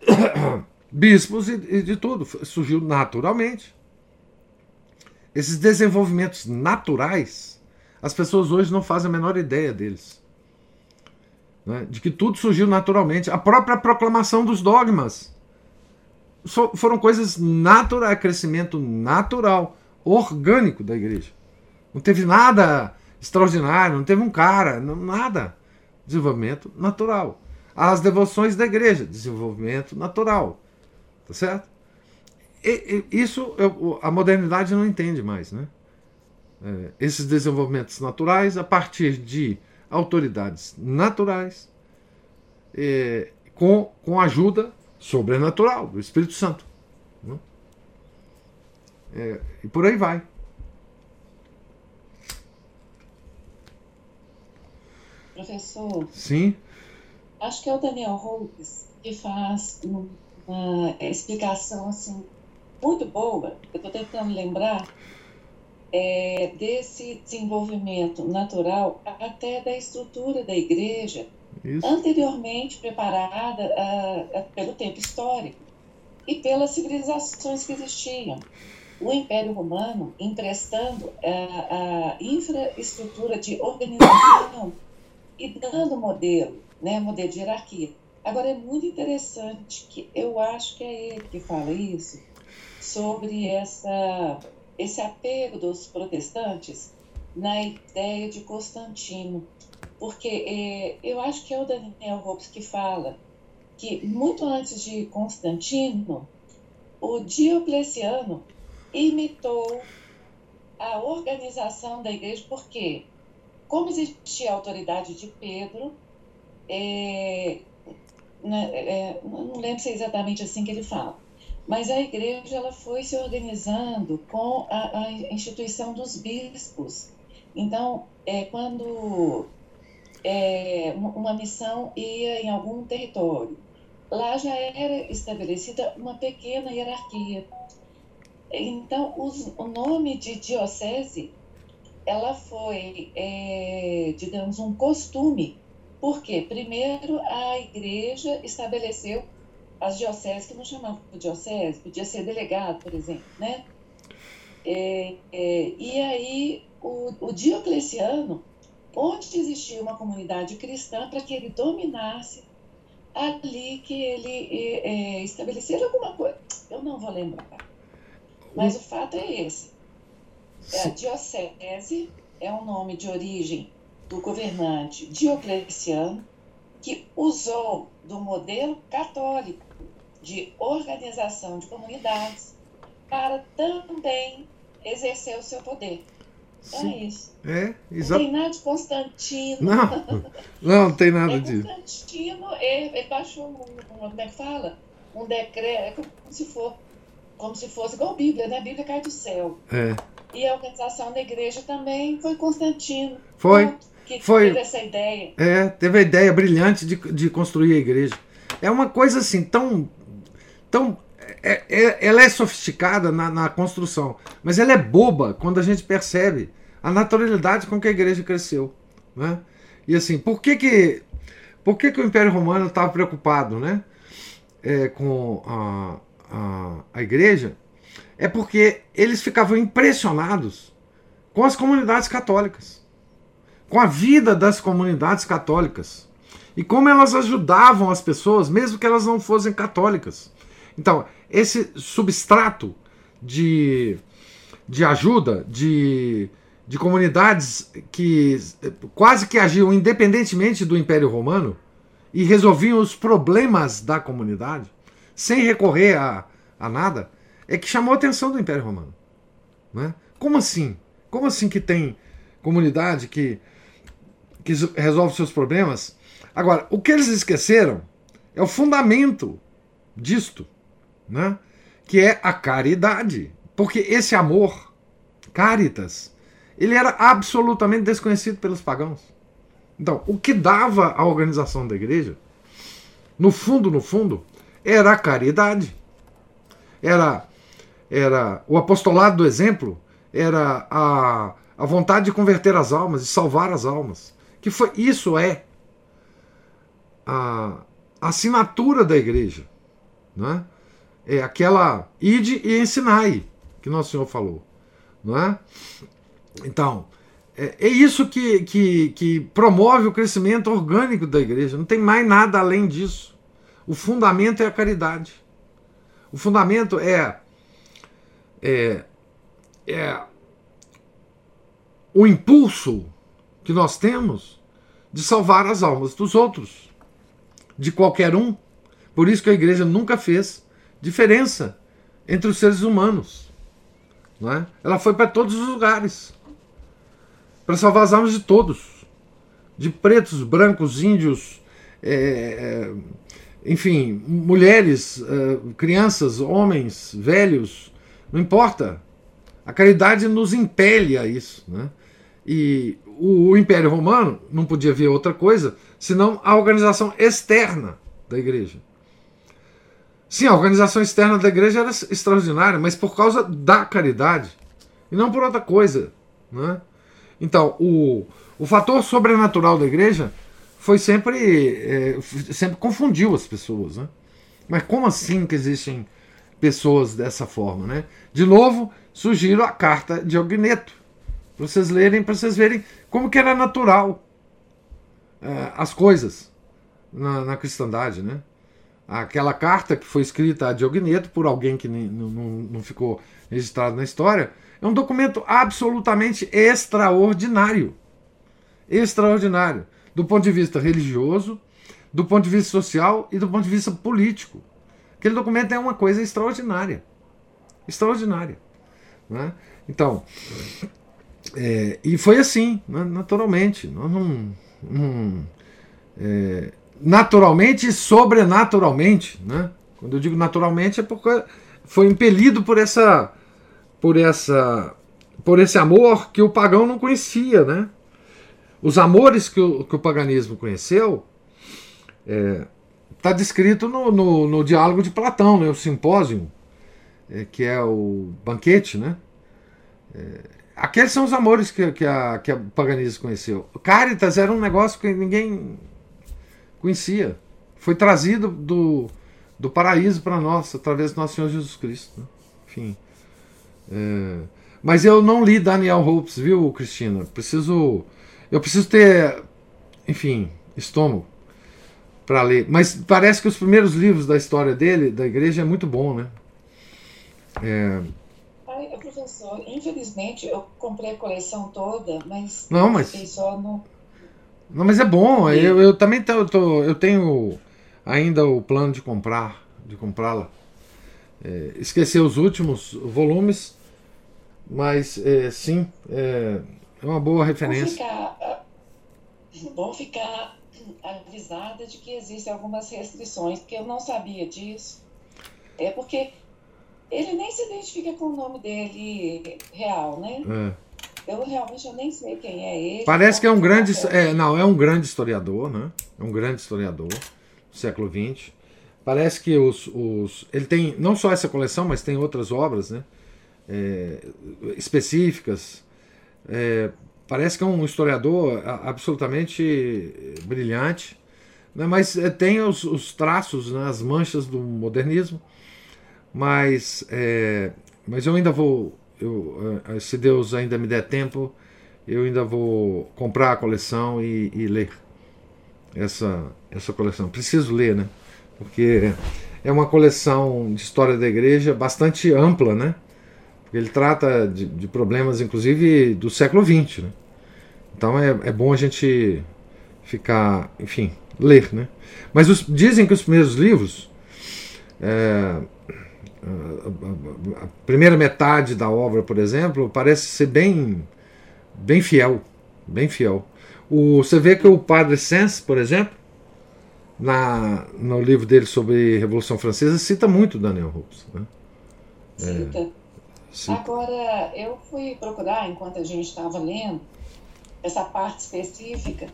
bispos e, de tudo. Surgiu naturalmente. Esses desenvolvimentos naturais, as pessoas hoje não fazem a menor ideia deles né, de que tudo surgiu naturalmente. A própria proclamação dos dogmas so, foram coisas naturais, crescimento natural, orgânico da igreja. Não teve nada extraordinário, não teve um cara, não, nada. Desenvolvimento natural. As devoções da igreja, desenvolvimento natural. Tá certo? E, e, isso eu, a modernidade não entende mais, né? É, esses desenvolvimentos naturais a partir de autoridades naturais é, com, com ajuda sobrenatural do Espírito Santo. Né? É, e por aí vai. Professor. Sim. Acho que é o Daniel Holmes que faz uma explicação assim muito boa. Eu estou tentando lembrar é, desse desenvolvimento natural até da estrutura da igreja, Isso. anteriormente preparada a, a, pelo tempo histórico e pelas civilizações que existiam. O Império Romano emprestando a, a infraestrutura de organização e dando modelo, né, modelo de hierarquia. Agora é muito interessante que eu acho que é ele que fala isso sobre essa esse apego dos protestantes na ideia de Constantino, porque é, eu acho que é o Daniel Hobbes que fala que muito antes de Constantino, o Diocleciano imitou a organização da igreja, porque como existia a autoridade de Pedro, é, né, é, não lembro se é exatamente assim que ele fala, mas a igreja ela foi se organizando com a, a instituição dos bispos. Então, é, quando é, uma missão ia em algum território, lá já era estabelecida uma pequena hierarquia. Então, os, o nome de diocese, ela foi, é, digamos, um costume porque, primeiro, a igreja estabeleceu as dioceses, que não chamavam diocese, podia ser delegado, por exemplo, né? É, é, e aí, o, o Diocleciano, onde existia uma comunidade cristã, para que ele dominasse ali que ele é, é estabelecesse alguma coisa. Eu não vou lembrar. Mas o fato é esse. É, a diocese é um nome de origem do governante Diocleciano, que usou do modelo católico de organização de comunidades para também exercer o seu poder. Então é isso. É, exato. Não tem nada de Constantino. Não, não, não tem nada é, disso. Constantino, ele, ele baixou um, um, como é que fala? Um decreto, é como se for, como se fosse igual a Bíblia, né? A Bíblia cai do céu. É. E a organização da igreja também foi Constantino. Foi. Pronto que Foi, teve essa ideia. É, teve a ideia brilhante de, de construir a igreja. É uma coisa assim, tão. tão é, é, ela é sofisticada na, na construção, mas ela é boba quando a gente percebe a naturalidade com que a igreja cresceu. Né? E assim, por que, que, por que, que o Império Romano estava preocupado né? É, com a, a, a igreja? É porque eles ficavam impressionados com as comunidades católicas com a vida das comunidades católicas e como elas ajudavam as pessoas, mesmo que elas não fossem católicas. Então, esse substrato de, de ajuda, de, de comunidades que quase que agiam independentemente do Império Romano e resolviam os problemas da comunidade, sem recorrer a, a nada, é que chamou a atenção do Império Romano. Né? Como assim? Como assim que tem comunidade que que resolve seus problemas. Agora, o que eles esqueceram é o fundamento disto, né? que é a caridade. Porque esse amor, caritas, ele era absolutamente desconhecido pelos pagãos. Então, o que dava a organização da igreja, no fundo, no fundo, era a caridade. Era, era o apostolado do exemplo, era a, a vontade de converter as almas, de salvar as almas que foi isso é a assinatura da igreja, não é? É aquela ide e ensinai que nosso Senhor falou, não é? Então é, é isso que, que, que promove o crescimento orgânico da igreja. Não tem mais nada além disso. O fundamento é a caridade. O fundamento é, é, é o impulso que nós temos de salvar as almas dos outros, de qualquer um. Por isso que a igreja nunca fez diferença entre os seres humanos. Não é? Ela foi para todos os lugares para salvar as almas de todos, de pretos, brancos, índios, é, é enfim, mulheres, é, crianças, homens, velhos, não importa. A caridade nos impele a isso. Né? E o, o Império Romano não podia ver outra coisa senão a organização externa da igreja. Sim, a organização externa da igreja era extraordinária, mas por causa da caridade e não por outra coisa. Né? Então, o, o fator sobrenatural da igreja foi sempre, é, sempre confundiu as pessoas. Né? Mas como assim que existem pessoas dessa forma? Né? De novo, surgiram a carta de Ogneto, para vocês lerem, para vocês verem como que era natural uh, as coisas. na, na cristandade, né? Aquela carta que foi escrita a Diogneto por alguém que não, não ficou registrado na história, é um documento absolutamente extraordinário. Extraordinário. Do ponto de vista religioso, do ponto de vista social e do ponto de vista político. Aquele documento é uma coisa extraordinária. Extraordinária. Né? Então, é, e foi assim, naturalmente. Nós não, não é, naturalmente e sobrenaturalmente. Né? Quando eu digo naturalmente é porque foi impelido por essa por essa por esse amor que o pagão não conhecia, né? Os amores que o, que o paganismo conheceu está é, tá descrito no, no, no, diálogo de Platão, né? o simpósio, é, que é o banquete, né? Aqueles são os amores que, que, a, que a paganismo conheceu. Caritas era um negócio que ninguém conhecia. Foi trazido do, do paraíso para nós, através do nosso Senhor Jesus Cristo. Né? Enfim. É, mas eu não li Daniel Hopes, viu, Cristina? Preciso. Eu preciso ter, enfim, estômago para ler. Mas parece que os primeiros livros da história dele, da igreja, é muito bom, né? É... Professor, infelizmente eu comprei a coleção toda, mas não, mas só no... não, mas é bom. Eu, eu também tô, tô, eu tenho ainda o plano de comprar, de comprá-la. É, esqueci os últimos volumes, mas é, sim, é, é, uma boa referência. Bom ficar, ah, bom ficar avisada de que existem algumas restrições, porque eu não sabia disso. É porque ele nem se identifica com o nome dele real, né? É. Eu realmente eu nem sei quem é ele. Parece que é um grande. É, não, é um grande historiador, né? É um grande historiador do século XX. Parece que os, os. Ele tem não só essa coleção, mas tem outras obras, né? é, específicas. É, parece que é um historiador absolutamente brilhante, né, mas é, tem os, os traços, né, as manchas do modernismo. Mas, é, mas eu ainda vou, eu, é, se Deus ainda me der tempo, eu ainda vou comprar a coleção e, e ler essa, essa coleção. Preciso ler, né? Porque é uma coleção de história da igreja bastante ampla, né? Ele trata de, de problemas, inclusive, do século XX. Né? Então é, é bom a gente ficar, enfim, ler. Né? Mas os, dizem que os primeiros livros, é, a, primeira metade da obra, por exemplo, parece ser bem, bem fiel. Bem fiel. O, você vê que o Padre Sens, por exemplo, na, no livro dele sobre Revolução Francesa, cita muito Daniel Hopes. Né? Cita. Sim. Agora, eu fui procurar, enquanto a gente estava lendo, essa parte específica.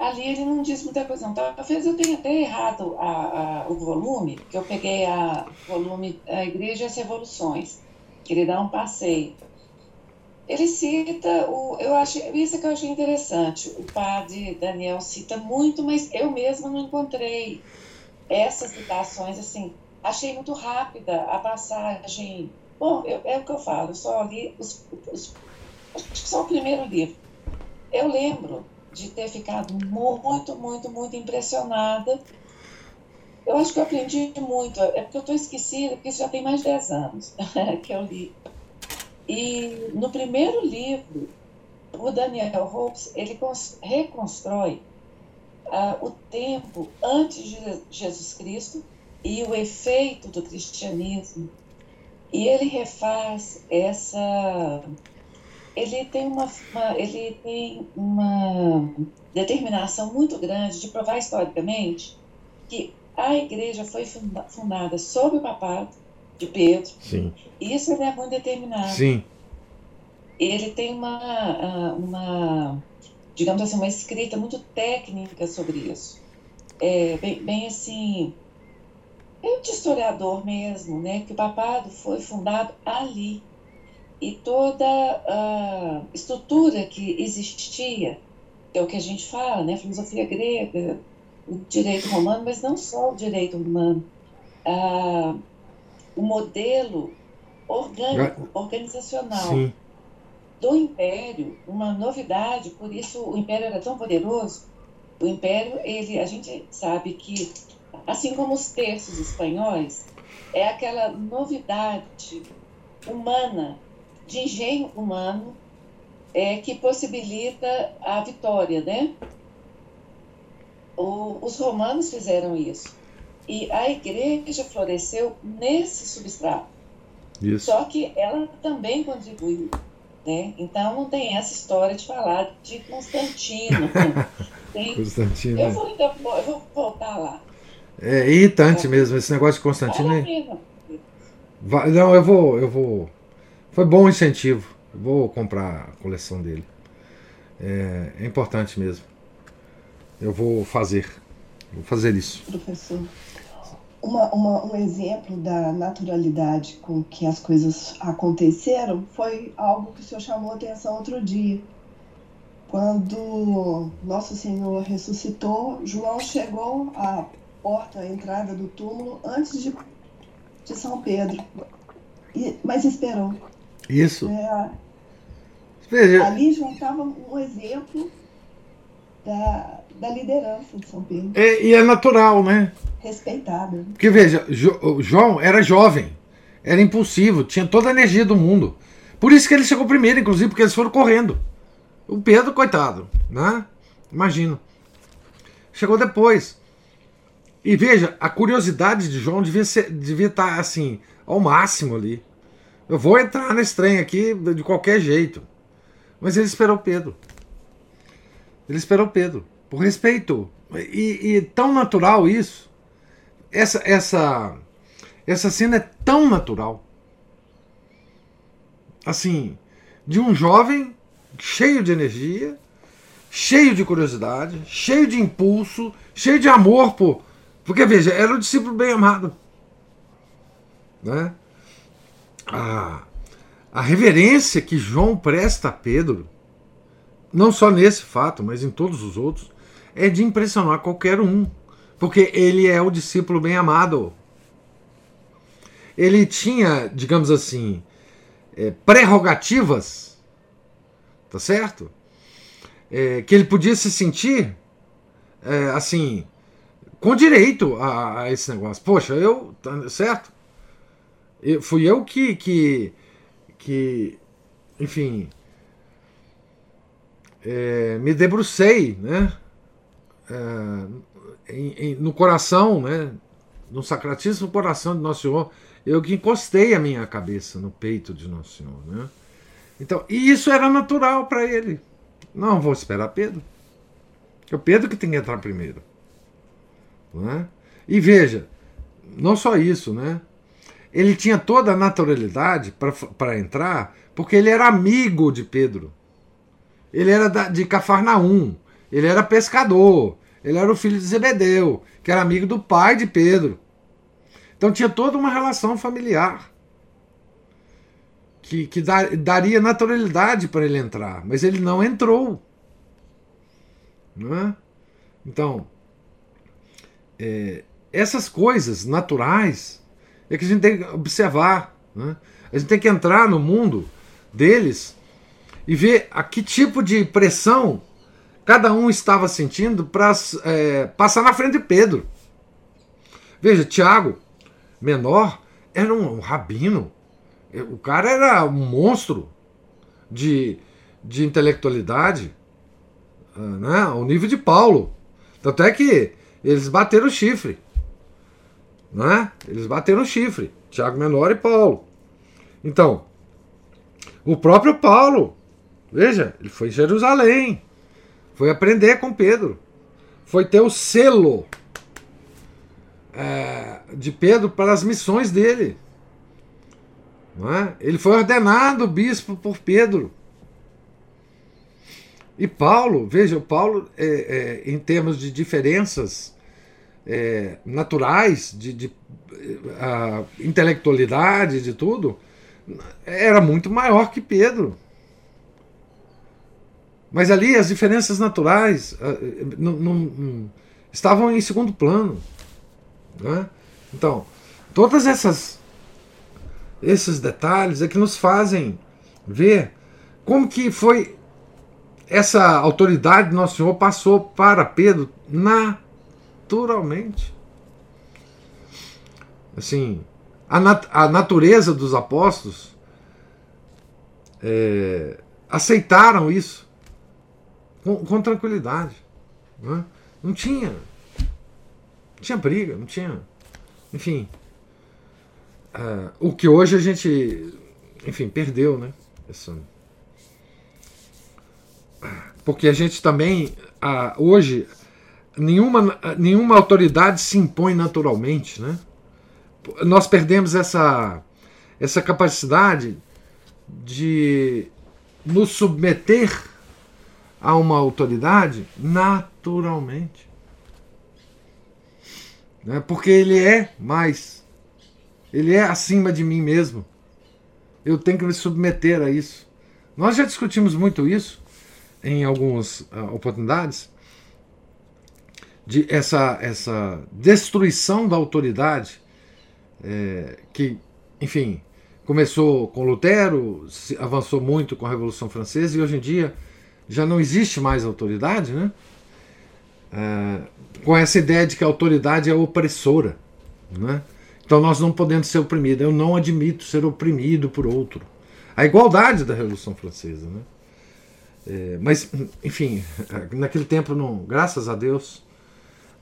Ali ele não diz muita coisa, não. Talvez eu tenha até errado a, a, o volume, que eu peguei a volume A Igreja e as Revoluções, que ele dá um passeio. Ele cita, o, eu achei, isso que eu achei interessante, o padre Daniel cita muito, mas eu mesma não encontrei essas citações, assim, achei muito rápida a passagem Bom, eu, é o que eu falo, só li os, os, acho que só o primeiro livro. Eu lembro de ter ficado muito, muito, muito impressionada. Eu acho que eu aprendi muito, é porque eu estou esquecida, porque isso já tem mais de 10 anos que eu li. E no primeiro livro, o Daniel Hopes, ele reconstrói uh, o tempo antes de Jesus Cristo e o efeito do cristianismo e ele refaz essa. Ele tem uma, uma, ele tem uma determinação muito grande de provar historicamente que a igreja foi fundada sob o papado de Pedro. Sim. Isso ele é muito determinado. Sim. Ele tem uma, uma, digamos assim, uma escrita muito técnica sobre isso. É, bem, bem assim, é de historiador mesmo, né, que o papado foi fundado ali. E toda a estrutura que existia, que é o que a gente fala, né, filosofia grega, o direito romano, mas não só o direito romano, ah, o modelo orgânico, organizacional Sim. do império, uma novidade, por isso o império era tão poderoso, o Império, ele, a gente sabe que, assim como os terços espanhóis, é aquela novidade humana, de engenho humano, é, que possibilita a vitória, né? O, os romanos fizeram isso. E a igreja floresceu nesse substrato. Isso. Só que ela também contribuiu. Né? Então não tem essa história de falar de Constantino. tem... Constantino. Eu vou, eu vou voltar lá. É irritante é. mesmo, esse negócio de Constantino. Vale não, eu vou, eu vou. Foi bom incentivo. Vou comprar a coleção dele. É, é importante mesmo. Eu vou fazer. Vou fazer isso. Professor, uma, uma, um exemplo da naturalidade com que as coisas aconteceram foi algo que o senhor chamou atenção outro dia. Quando Nosso Senhor ressuscitou, João chegou à porta, à entrada do túmulo, antes de, de São Pedro. E, mas esperou. Isso. É, Veja. Ali já estava um exemplo da, da liderança de São Pedro. É, e é natural, né? respeitada. Porque veja, jo, João era jovem, era impulsivo, tinha toda a energia do mundo. Por isso que ele chegou primeiro, inclusive, porque eles foram correndo. O Pedro, coitado, né? Imagino. Chegou depois. E veja, a curiosidade de João devia, ser, devia estar assim, ao máximo ali. Eu vou entrar nesse trem aqui de qualquer jeito. Mas ele esperou Pedro. Ele esperou Pedro. Por respeito. E, e tão natural isso essa, essa, essa cena é tão natural. Assim, de um jovem cheio de energia, cheio de curiosidade, cheio de impulso, cheio de amor por. Porque, veja, era o discípulo bem amado. Né? A, a reverência que João presta a Pedro, não só nesse fato, mas em todos os outros, é de impressionar qualquer um. Porque ele é o discípulo bem amado. Ele tinha, digamos assim, é, prerrogativas, tá certo? É, que ele podia se sentir, é, assim, com direito a, a, esse negócio. Poxa, eu, tá certo? Eu, fui eu que, que, que enfim, é, me debrucei, né? É, em, em, no coração, né, no sacratíssimo coração de Nosso Senhor, eu que encostei a minha cabeça no peito de Nosso Senhor. Né? Então, e isso era natural para ele. Não vou esperar Pedro. É o Pedro que tem que entrar primeiro. Né? E veja, não só isso, né? Ele tinha toda a naturalidade para entrar, porque ele era amigo de Pedro. Ele era da, de Cafarnaum. Ele era pescador. Ele era o filho de Zebedeu, que era amigo do pai de Pedro. Então tinha toda uma relação familiar que, que dar, daria naturalidade para ele entrar, mas ele não entrou. Não é? Então, é, essas coisas naturais é que a gente tem que observar. Né? A gente tem que entrar no mundo deles e ver a que tipo de pressão cada um estava sentindo para é, passar na frente de Pedro. Veja, Tiago, menor, era um, rabino. O cara era um monstro de, de intelectualidade, né, ao nível de Paulo. Tanto é que eles bateram o chifre. Né? Eles bateram o chifre. Tiago Menor e Paulo. Então, o próprio Paulo, veja, ele foi em Jerusalém. Foi aprender com Pedro. Foi ter o selo é, de Pedro para as missões dele. É? Ele foi ordenado bispo por Pedro. E Paulo, veja, o Paulo, é, é, em termos de diferenças é, naturais, de, de a intelectualidade, de tudo, era muito maior que Pedro. Mas ali as diferenças naturais não, não, estavam em segundo plano. Né? Então, todas essas esses detalhes é que nos fazem ver como que foi essa autoridade Nosso Senhor passou para Pedro naturalmente. Assim, a, nat a natureza dos apóstolos é, aceitaram isso com, com tranquilidade. Né? Não tinha. Não tinha briga, não tinha. Enfim. Uh, o que hoje a gente, enfim, perdeu, né? Essa... Porque a gente também, uh, hoje, nenhuma, nenhuma autoridade se impõe naturalmente, né? Nós perdemos essa, essa capacidade de nos submeter a uma autoridade naturalmente. Né? Porque ele é mais. Ele é acima de mim mesmo. Eu tenho que me submeter a isso. Nós já discutimos muito isso em algumas uh, oportunidades de essa, essa destruição da autoridade é, que, enfim, começou com Lutero, avançou muito com a Revolução Francesa e hoje em dia já não existe mais autoridade, né? É, com essa ideia de que a autoridade é opressora, né? Então nós não podemos ser oprimidos. Eu não admito ser oprimido por outro. A igualdade da Revolução Francesa, né? É, mas, enfim, naquele tempo, não, graças a Deus,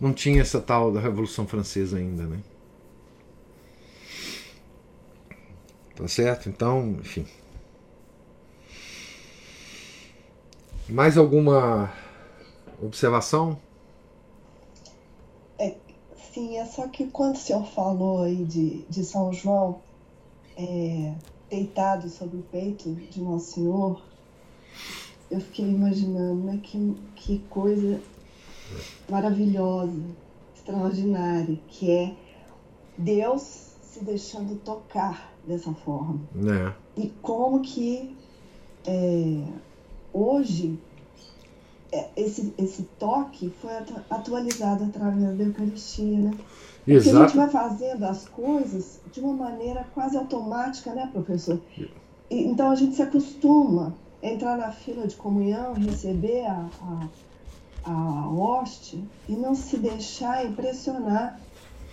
não tinha essa tal da Revolução Francesa ainda, né? Tá certo? Então, enfim. Mais alguma observação? É, sim, é só que quando o senhor falou aí de, de São João é, deitado sobre o peito de Nosso Senhor, eu fiquei imaginando né, que, que coisa maravilhosa, extraordinária, que é Deus se deixando tocar dessa forma. É. E como que é, hoje é, esse, esse toque foi atualizado através da Eucaristia, né? Exato. Porque a gente vai fazendo as coisas de uma maneira quase automática, né, professor? E, então a gente se acostuma a entrar na fila de comunhão, receber a, a, a hoste e não se deixar impressionar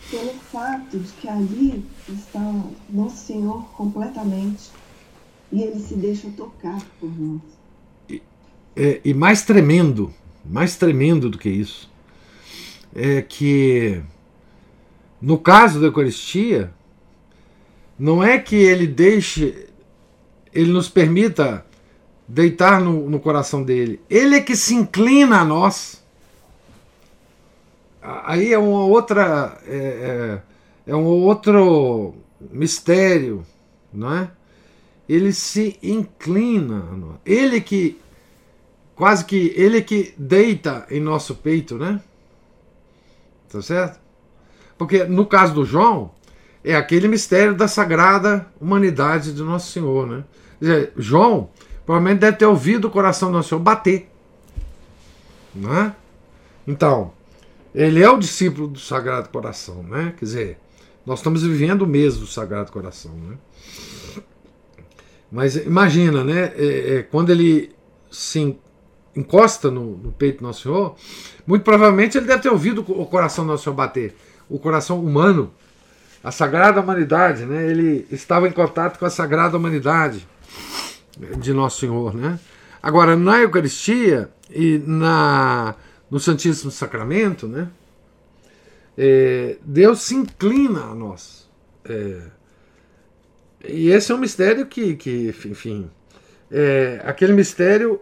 pelo fato de que ali está Nosso Senhor completamente e ele se deixa tocar por nós. É, e mais tremendo, mais tremendo do que isso, é que no caso da Eucaristia, não é que ele deixe, ele nos permita deitar no, no coração dele, ele é que se inclina a nós. Aí é uma outra, é, é, é um outro mistério, não é? Ele se inclina, ele que quase que ele que deita em nosso peito, né? Tá certo? Porque no caso do João, é aquele mistério da sagrada humanidade de Nosso Senhor, né? Quer dizer, João provavelmente deve ter ouvido o coração do Senhor bater. Né? Então, ele é o discípulo do Sagrado Coração, né? Quer dizer, nós estamos vivendo o mês do Sagrado Coração, né? Mas imagina, né? É, é, quando ele se encosta no, no, peito do Nosso Senhor, muito provavelmente ele deve ter ouvido o coração do Nosso Senhor bater, o coração humano, a sagrada humanidade, né? Ele estava em contato com a sagrada humanidade de Nosso Senhor, né? Agora, na Eucaristia e na, no Santíssimo Sacramento, né? É, Deus se inclina a nós. É, e esse é um mistério que, que enfim, é aquele mistério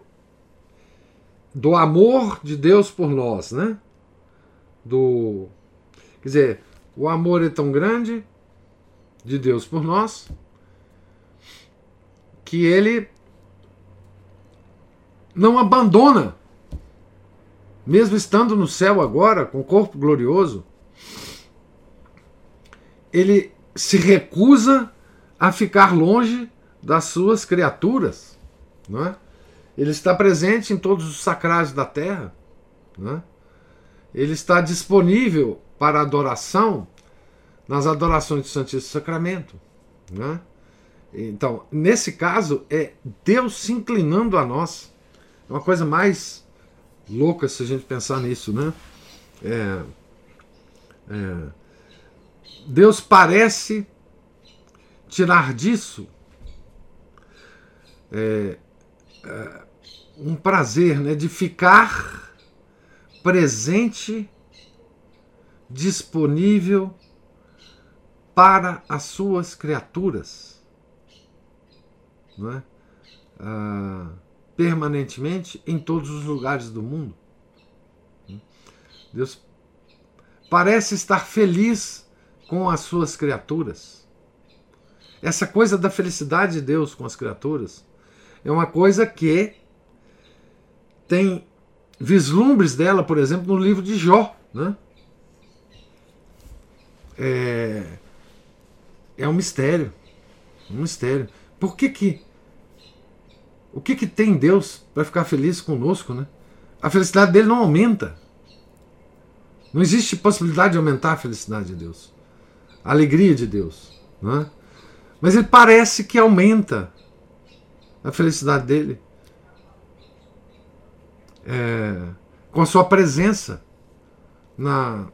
do amor de Deus por nós, né? Do, quer dizer, o amor é tão grande de Deus por nós que ele não abandona, mesmo estando no céu agora, com o corpo glorioso, ele se recusa a ficar longe das suas criaturas, não é? Ele está presente em todos os sacrários da terra. Né? Ele está disponível para adoração nas adorações do Santíssimo Sacramento. Né? Então, nesse caso, é Deus se inclinando a nós. É uma coisa mais louca se a gente pensar nisso, né? É, é, Deus parece tirar disso é, é, um prazer né, de ficar presente, disponível para as suas criaturas. Não é? Ah, permanentemente em todos os lugares do mundo. Deus parece estar feliz com as suas criaturas. Essa coisa da felicidade de Deus com as criaturas é uma coisa que tem vislumbres dela, por exemplo, no livro de Jó. Né? É, é um mistério. Um mistério. Por que que. O que que tem Deus para ficar feliz conosco, né? A felicidade dele não aumenta. Não existe possibilidade de aumentar a felicidade de Deus. A alegria de Deus. Né? Mas ele parece que aumenta a felicidade dele é, com a sua presença na,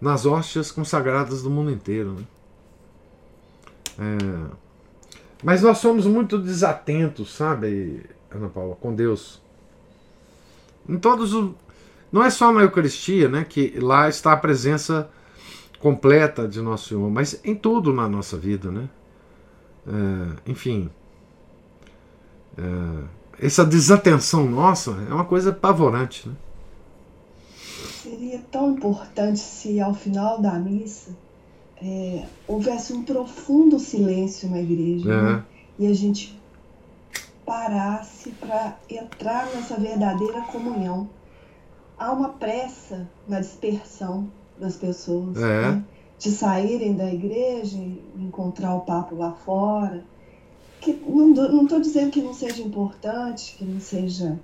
nas hóstias consagradas do mundo inteiro. Né? É, mas nós somos muito desatentos, sabe, Ana Paula, com Deus. Em todos os. Não é só na Eucaristia, né? Que lá está a presença completa de Nosso Senhor, mas em tudo na nossa vida, né? É, enfim. É, essa desatenção nossa é uma coisa apavorante, né? Seria tão importante se ao final da missa é, houvesse um profundo silêncio na igreja é. né? e a gente parasse para entrar nessa verdadeira comunhão. Há uma pressa na dispersão das pessoas, é. né? de saírem da igreja e encontrar o papo lá fora. Que não estou dizendo que não seja importante, que não seja.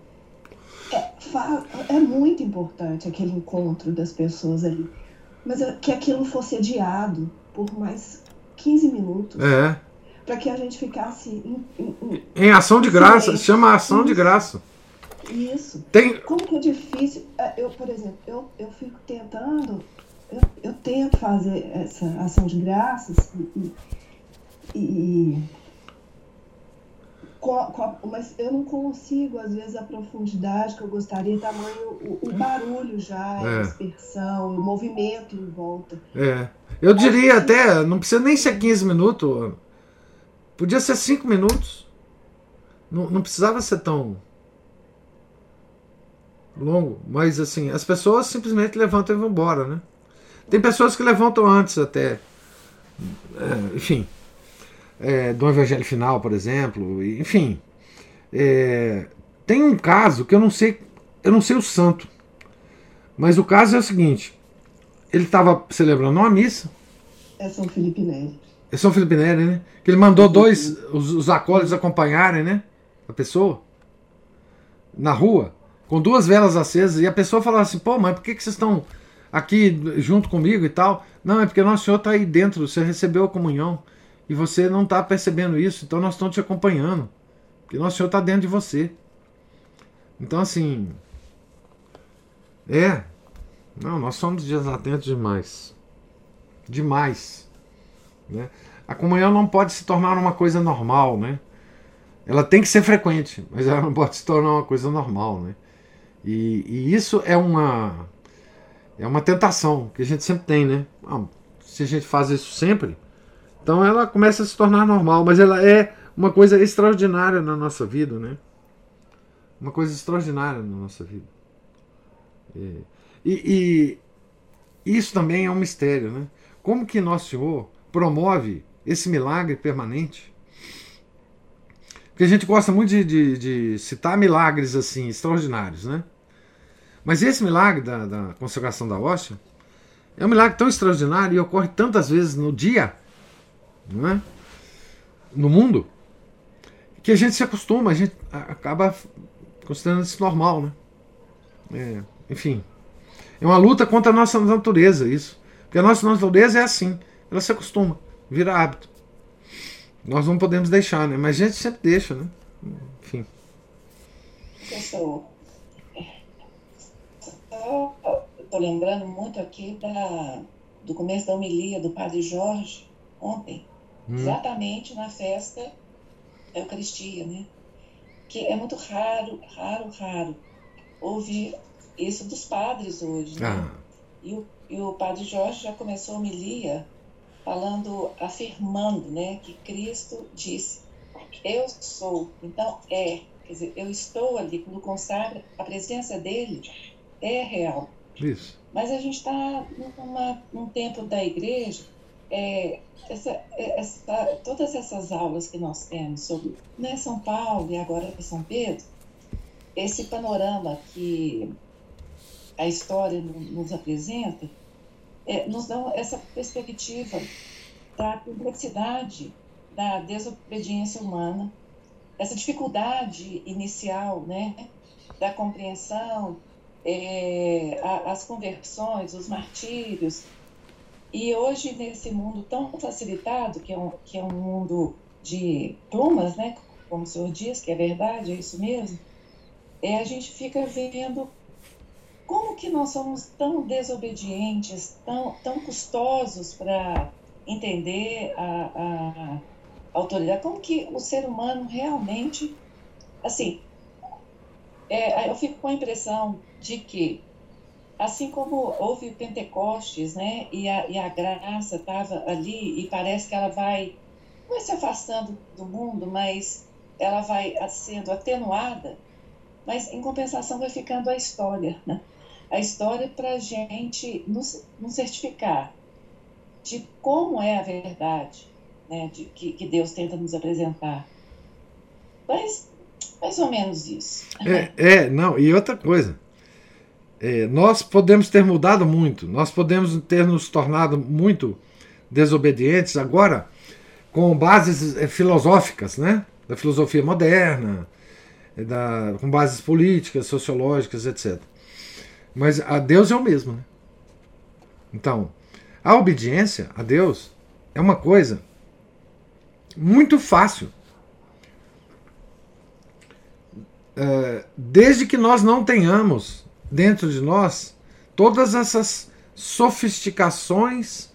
É, é muito importante aquele encontro das pessoas ali mas que aquilo fosse adiado por mais 15 minutos. É. Para que a gente ficasse em, em, em ação de graça, se chama ação Isso. de graça. Isso. Tem... Como que é difícil. É, eu, por exemplo, eu, eu fico tentando, eu, eu tento fazer essa ação de graças e, e mas eu não consigo, às vezes, a profundidade que eu gostaria, tamanho, o, o barulho já, é. a dispersão, o movimento em volta. É. Eu diria até, não precisa nem ser 15 minutos, podia ser 5 minutos. Não, não precisava ser tão longo, mas assim, as pessoas simplesmente levantam e vão embora, né? Tem pessoas que levantam antes até. É, enfim é, do Evangelho Final, por exemplo, enfim. É, tem um caso que eu não sei, eu não sei o santo, mas o caso é o seguinte: ele estava celebrando uma missa. É São Felipe Neri. É São Felipe Neri, né? Que ele mandou dois, os, os acólitos acompanharem, né? A pessoa na rua, com duas velas acesas, e a pessoa falava assim: pô, mas por que, que vocês estão aqui junto comigo e tal? Não, é porque Nosso Senhor está aí dentro, você recebeu a comunhão e você não está percebendo isso, então nós estamos te acompanhando. Porque Nosso Senhor está dentro de você. Então, assim. É. Não, nós somos desatentos demais. Demais. Né? A comunhão não pode se tornar uma coisa normal, né? Ela tem que ser frequente, mas ela não pode se tornar uma coisa normal, né? E, e isso é uma é uma tentação que a gente sempre tem, né? Ah, se a gente faz isso sempre, então ela começa a se tornar normal, mas ela é uma coisa extraordinária na nossa vida, né? Uma coisa extraordinária na nossa vida. E, e, e isso também é um mistério, né? Como que Nosso Senhor promove esse milagre permanente? Porque a gente gosta muito de, de, de citar milagres assim extraordinários, né? Mas esse milagre da, da consagração da hóstia é um milagre tão extraordinário e ocorre tantas vezes no dia não é? no mundo, que a gente se acostuma, a gente acaba considerando isso normal, né? É, enfim, é uma luta contra a nossa natureza, isso. Porque a nossa natureza é assim, ela se acostuma, vira hábito. Nós não podemos deixar, né? Mas a gente sempre deixa, né? Enfim. Professor, estou lembrando muito aqui da, do começo da homilia do Padre Jorge, ontem, hum. exatamente na festa da Eucaristia, né? Que é muito raro, raro, raro ouvir isso dos padres hoje, né? Ah. E, o, e o Padre Jorge já começou a homilia falando, afirmando, né, que Cristo disse, eu sou, então é, quer dizer, eu estou ali, quando consagra, a presença dele é real. Isso. Mas a gente está num tempo da igreja, é, essa, é, essa, todas essas aulas que nós temos sobre né, São Paulo e agora São Pedro, esse panorama que a história nos apresenta, é, nos dá essa perspectiva da complexidade da desobediência humana, essa dificuldade inicial né, da compreensão, é, a, as conversões, os martírios. E hoje, nesse mundo tão facilitado, que é um, que é um mundo de plumas, né, como o senhor diz, que é verdade, é isso mesmo, é, a gente fica vendo como que nós somos tão desobedientes, tão, tão custosos para entender a, a, autoridade, como que o ser humano realmente, assim, é, eu fico com a impressão de que, assim como houve Pentecostes, né, e a, e a graça estava ali e parece que ela vai, vai se afastando do mundo, mas ela vai sendo atenuada, mas em compensação vai ficando a história, né? a história para a gente nos, nos, certificar de como é a verdade né, de, que, que Deus tenta nos apresentar. Mas mais ou menos isso. É, é não, e outra coisa. É, nós podemos ter mudado muito, nós podemos ter nos tornado muito desobedientes agora com bases é, filosóficas, né? Da filosofia moderna, é, da, com bases políticas, sociológicas, etc. Mas a Deus é o mesmo. Né? Então, a obediência a Deus é uma coisa muito fácil. É, desde que nós não tenhamos dentro de nós todas essas sofisticações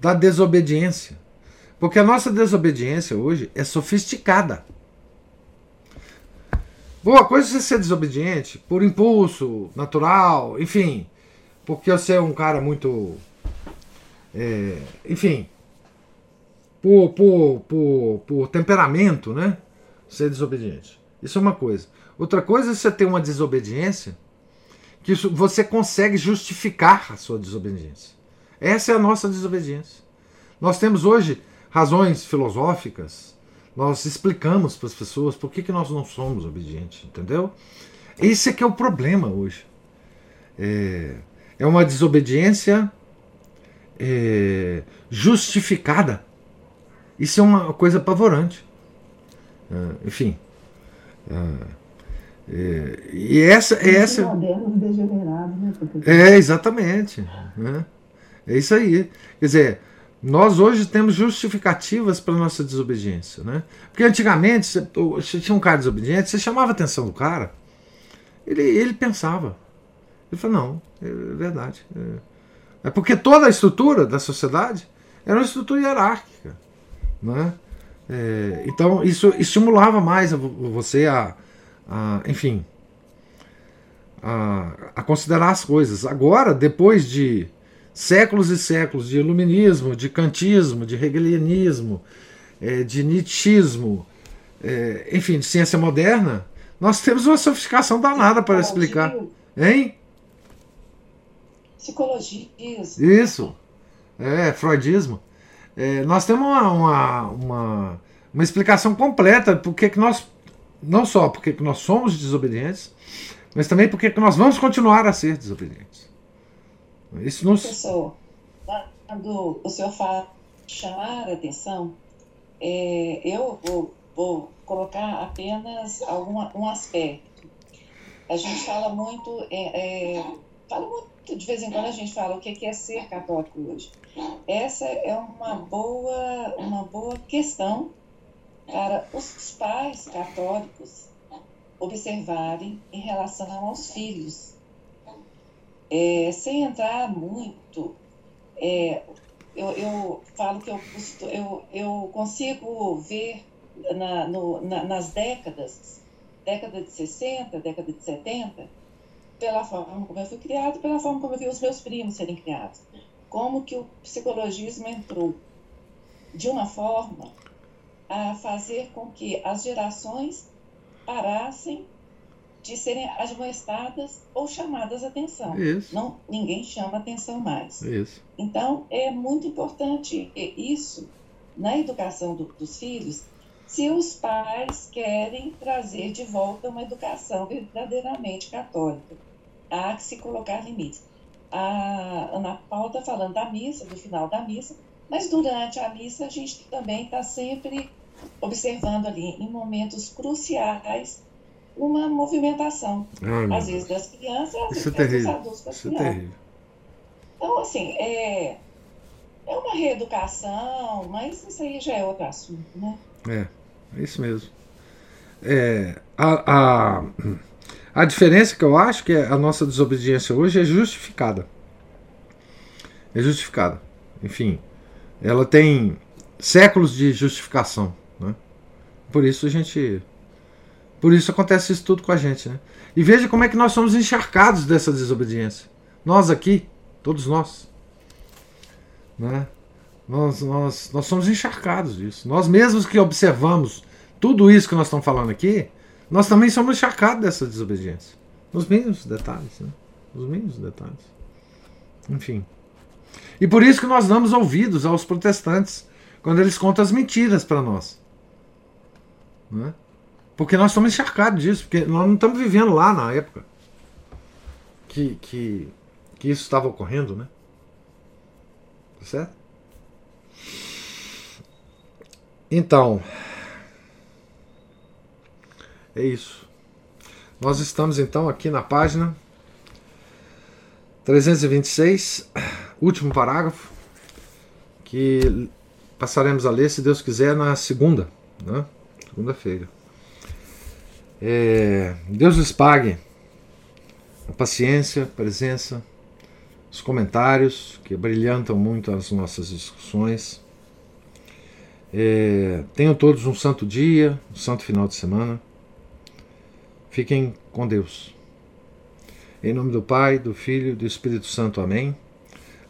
da desobediência. Porque a nossa desobediência hoje é sofisticada. Boa coisa é você ser desobediente por impulso natural, enfim, porque você é um cara muito. É, enfim, por, por, por, por temperamento, né? Ser desobediente. Isso é uma coisa. Outra coisa é você ter uma desobediência que você consegue justificar a sua desobediência. Essa é a nossa desobediência. Nós temos hoje razões filosóficas, nós explicamos para as pessoas por que, que nós não somos obedientes, entendeu? Esse é que é o problema hoje. É, é uma desobediência é, justificada. Isso é uma coisa apavorante. É, enfim. É, é e essa é essa. Né, é exatamente. Né? É isso aí. Quer dizer, nós hoje temos justificativas para nossa desobediência, né? Porque antigamente, você, você tinha um cara desobediente, você chamava a atenção do cara, ele, ele pensava. Ele falou, não, é verdade. É, é porque toda a estrutura da sociedade era uma estrutura hierárquica, né? É, então isso estimulava mais você a, a enfim, a, a considerar as coisas. Agora, depois de séculos e séculos de iluminismo, de kantismo, de hegelianismo, é, de nietzschismo, é, enfim, de ciência moderna, nós temos uma sofisticação danada para explicar. Hein? Psicologia. Isso. É, freudismo. É, nós temos uma, uma, uma, uma explicação completa por que nós, não só porque nós somos desobedientes, mas também porque nós vamos continuar a ser desobedientes. Isso. Professor, quando o senhor fala chamar a atenção, é, eu vou, vou, colocar apenas algum, um aspecto. A gente fala muito, é, é, fala muito, de vez em quando a gente fala o que é ser católico hoje. Essa é uma boa, uma boa questão para os pais católicos observarem em relação aos filhos. É, sem entrar muito, é, eu, eu, falo que eu, eu, eu consigo ver na, no, na, nas décadas, década de 60, década de 70, pela forma como eu fui criado, pela forma como eu vi os meus primos serem criados. Como que o psicologismo entrou de uma forma a fazer com que as gerações parassem de serem admoestadas ou chamadas atenção. Isso. Não, ninguém chama atenção mais. Isso. Então, é muito importante isso na educação do, dos filhos, se os pais querem trazer de volta uma educação verdadeiramente católica. Há que se colocar limites. A Ana Paula está falando da missa, do final da missa, mas durante a missa a gente também está sempre observando ali, em momentos cruciais, uma movimentação. Às vezes das crianças, às vezes é dos adultos das Isso é crianças. É então, assim, é, é uma reeducação, mas isso aí já é outro assunto, né? É, é isso mesmo. É, a, a, a diferença que eu acho que a nossa desobediência hoje é justificada. É justificada. Enfim, ela tem séculos de justificação. Né? Por isso a gente. Por isso acontece isso tudo com a gente. Né? E veja como é que nós somos encharcados dessa desobediência. Nós aqui, todos nós. Né? Nós, nós, nós somos encharcados disso. Nós mesmos que observamos tudo isso que nós estamos falando aqui, nós também somos encharcados dessa desobediência. Nos mínimos detalhes. Né? Nos mínimos detalhes. Enfim. E por isso que nós damos ouvidos aos protestantes quando eles contam as mentiras para nós. Né? Porque nós estamos encharcados disso, porque nós não estamos vivendo lá na época que, que, que isso estava ocorrendo, né? Tá certo? Então, é isso. Nós estamos então aqui na página 326, último parágrafo, que passaremos a ler, se Deus quiser, na segunda, né? segunda-feira. É, Deus lhes pague a paciência, a presença, os comentários que brilhantam muito as nossas discussões. É, tenham todos um santo dia, um santo final de semana. Fiquem com Deus. Em nome do Pai, do Filho e do Espírito Santo. Amém.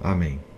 Amém.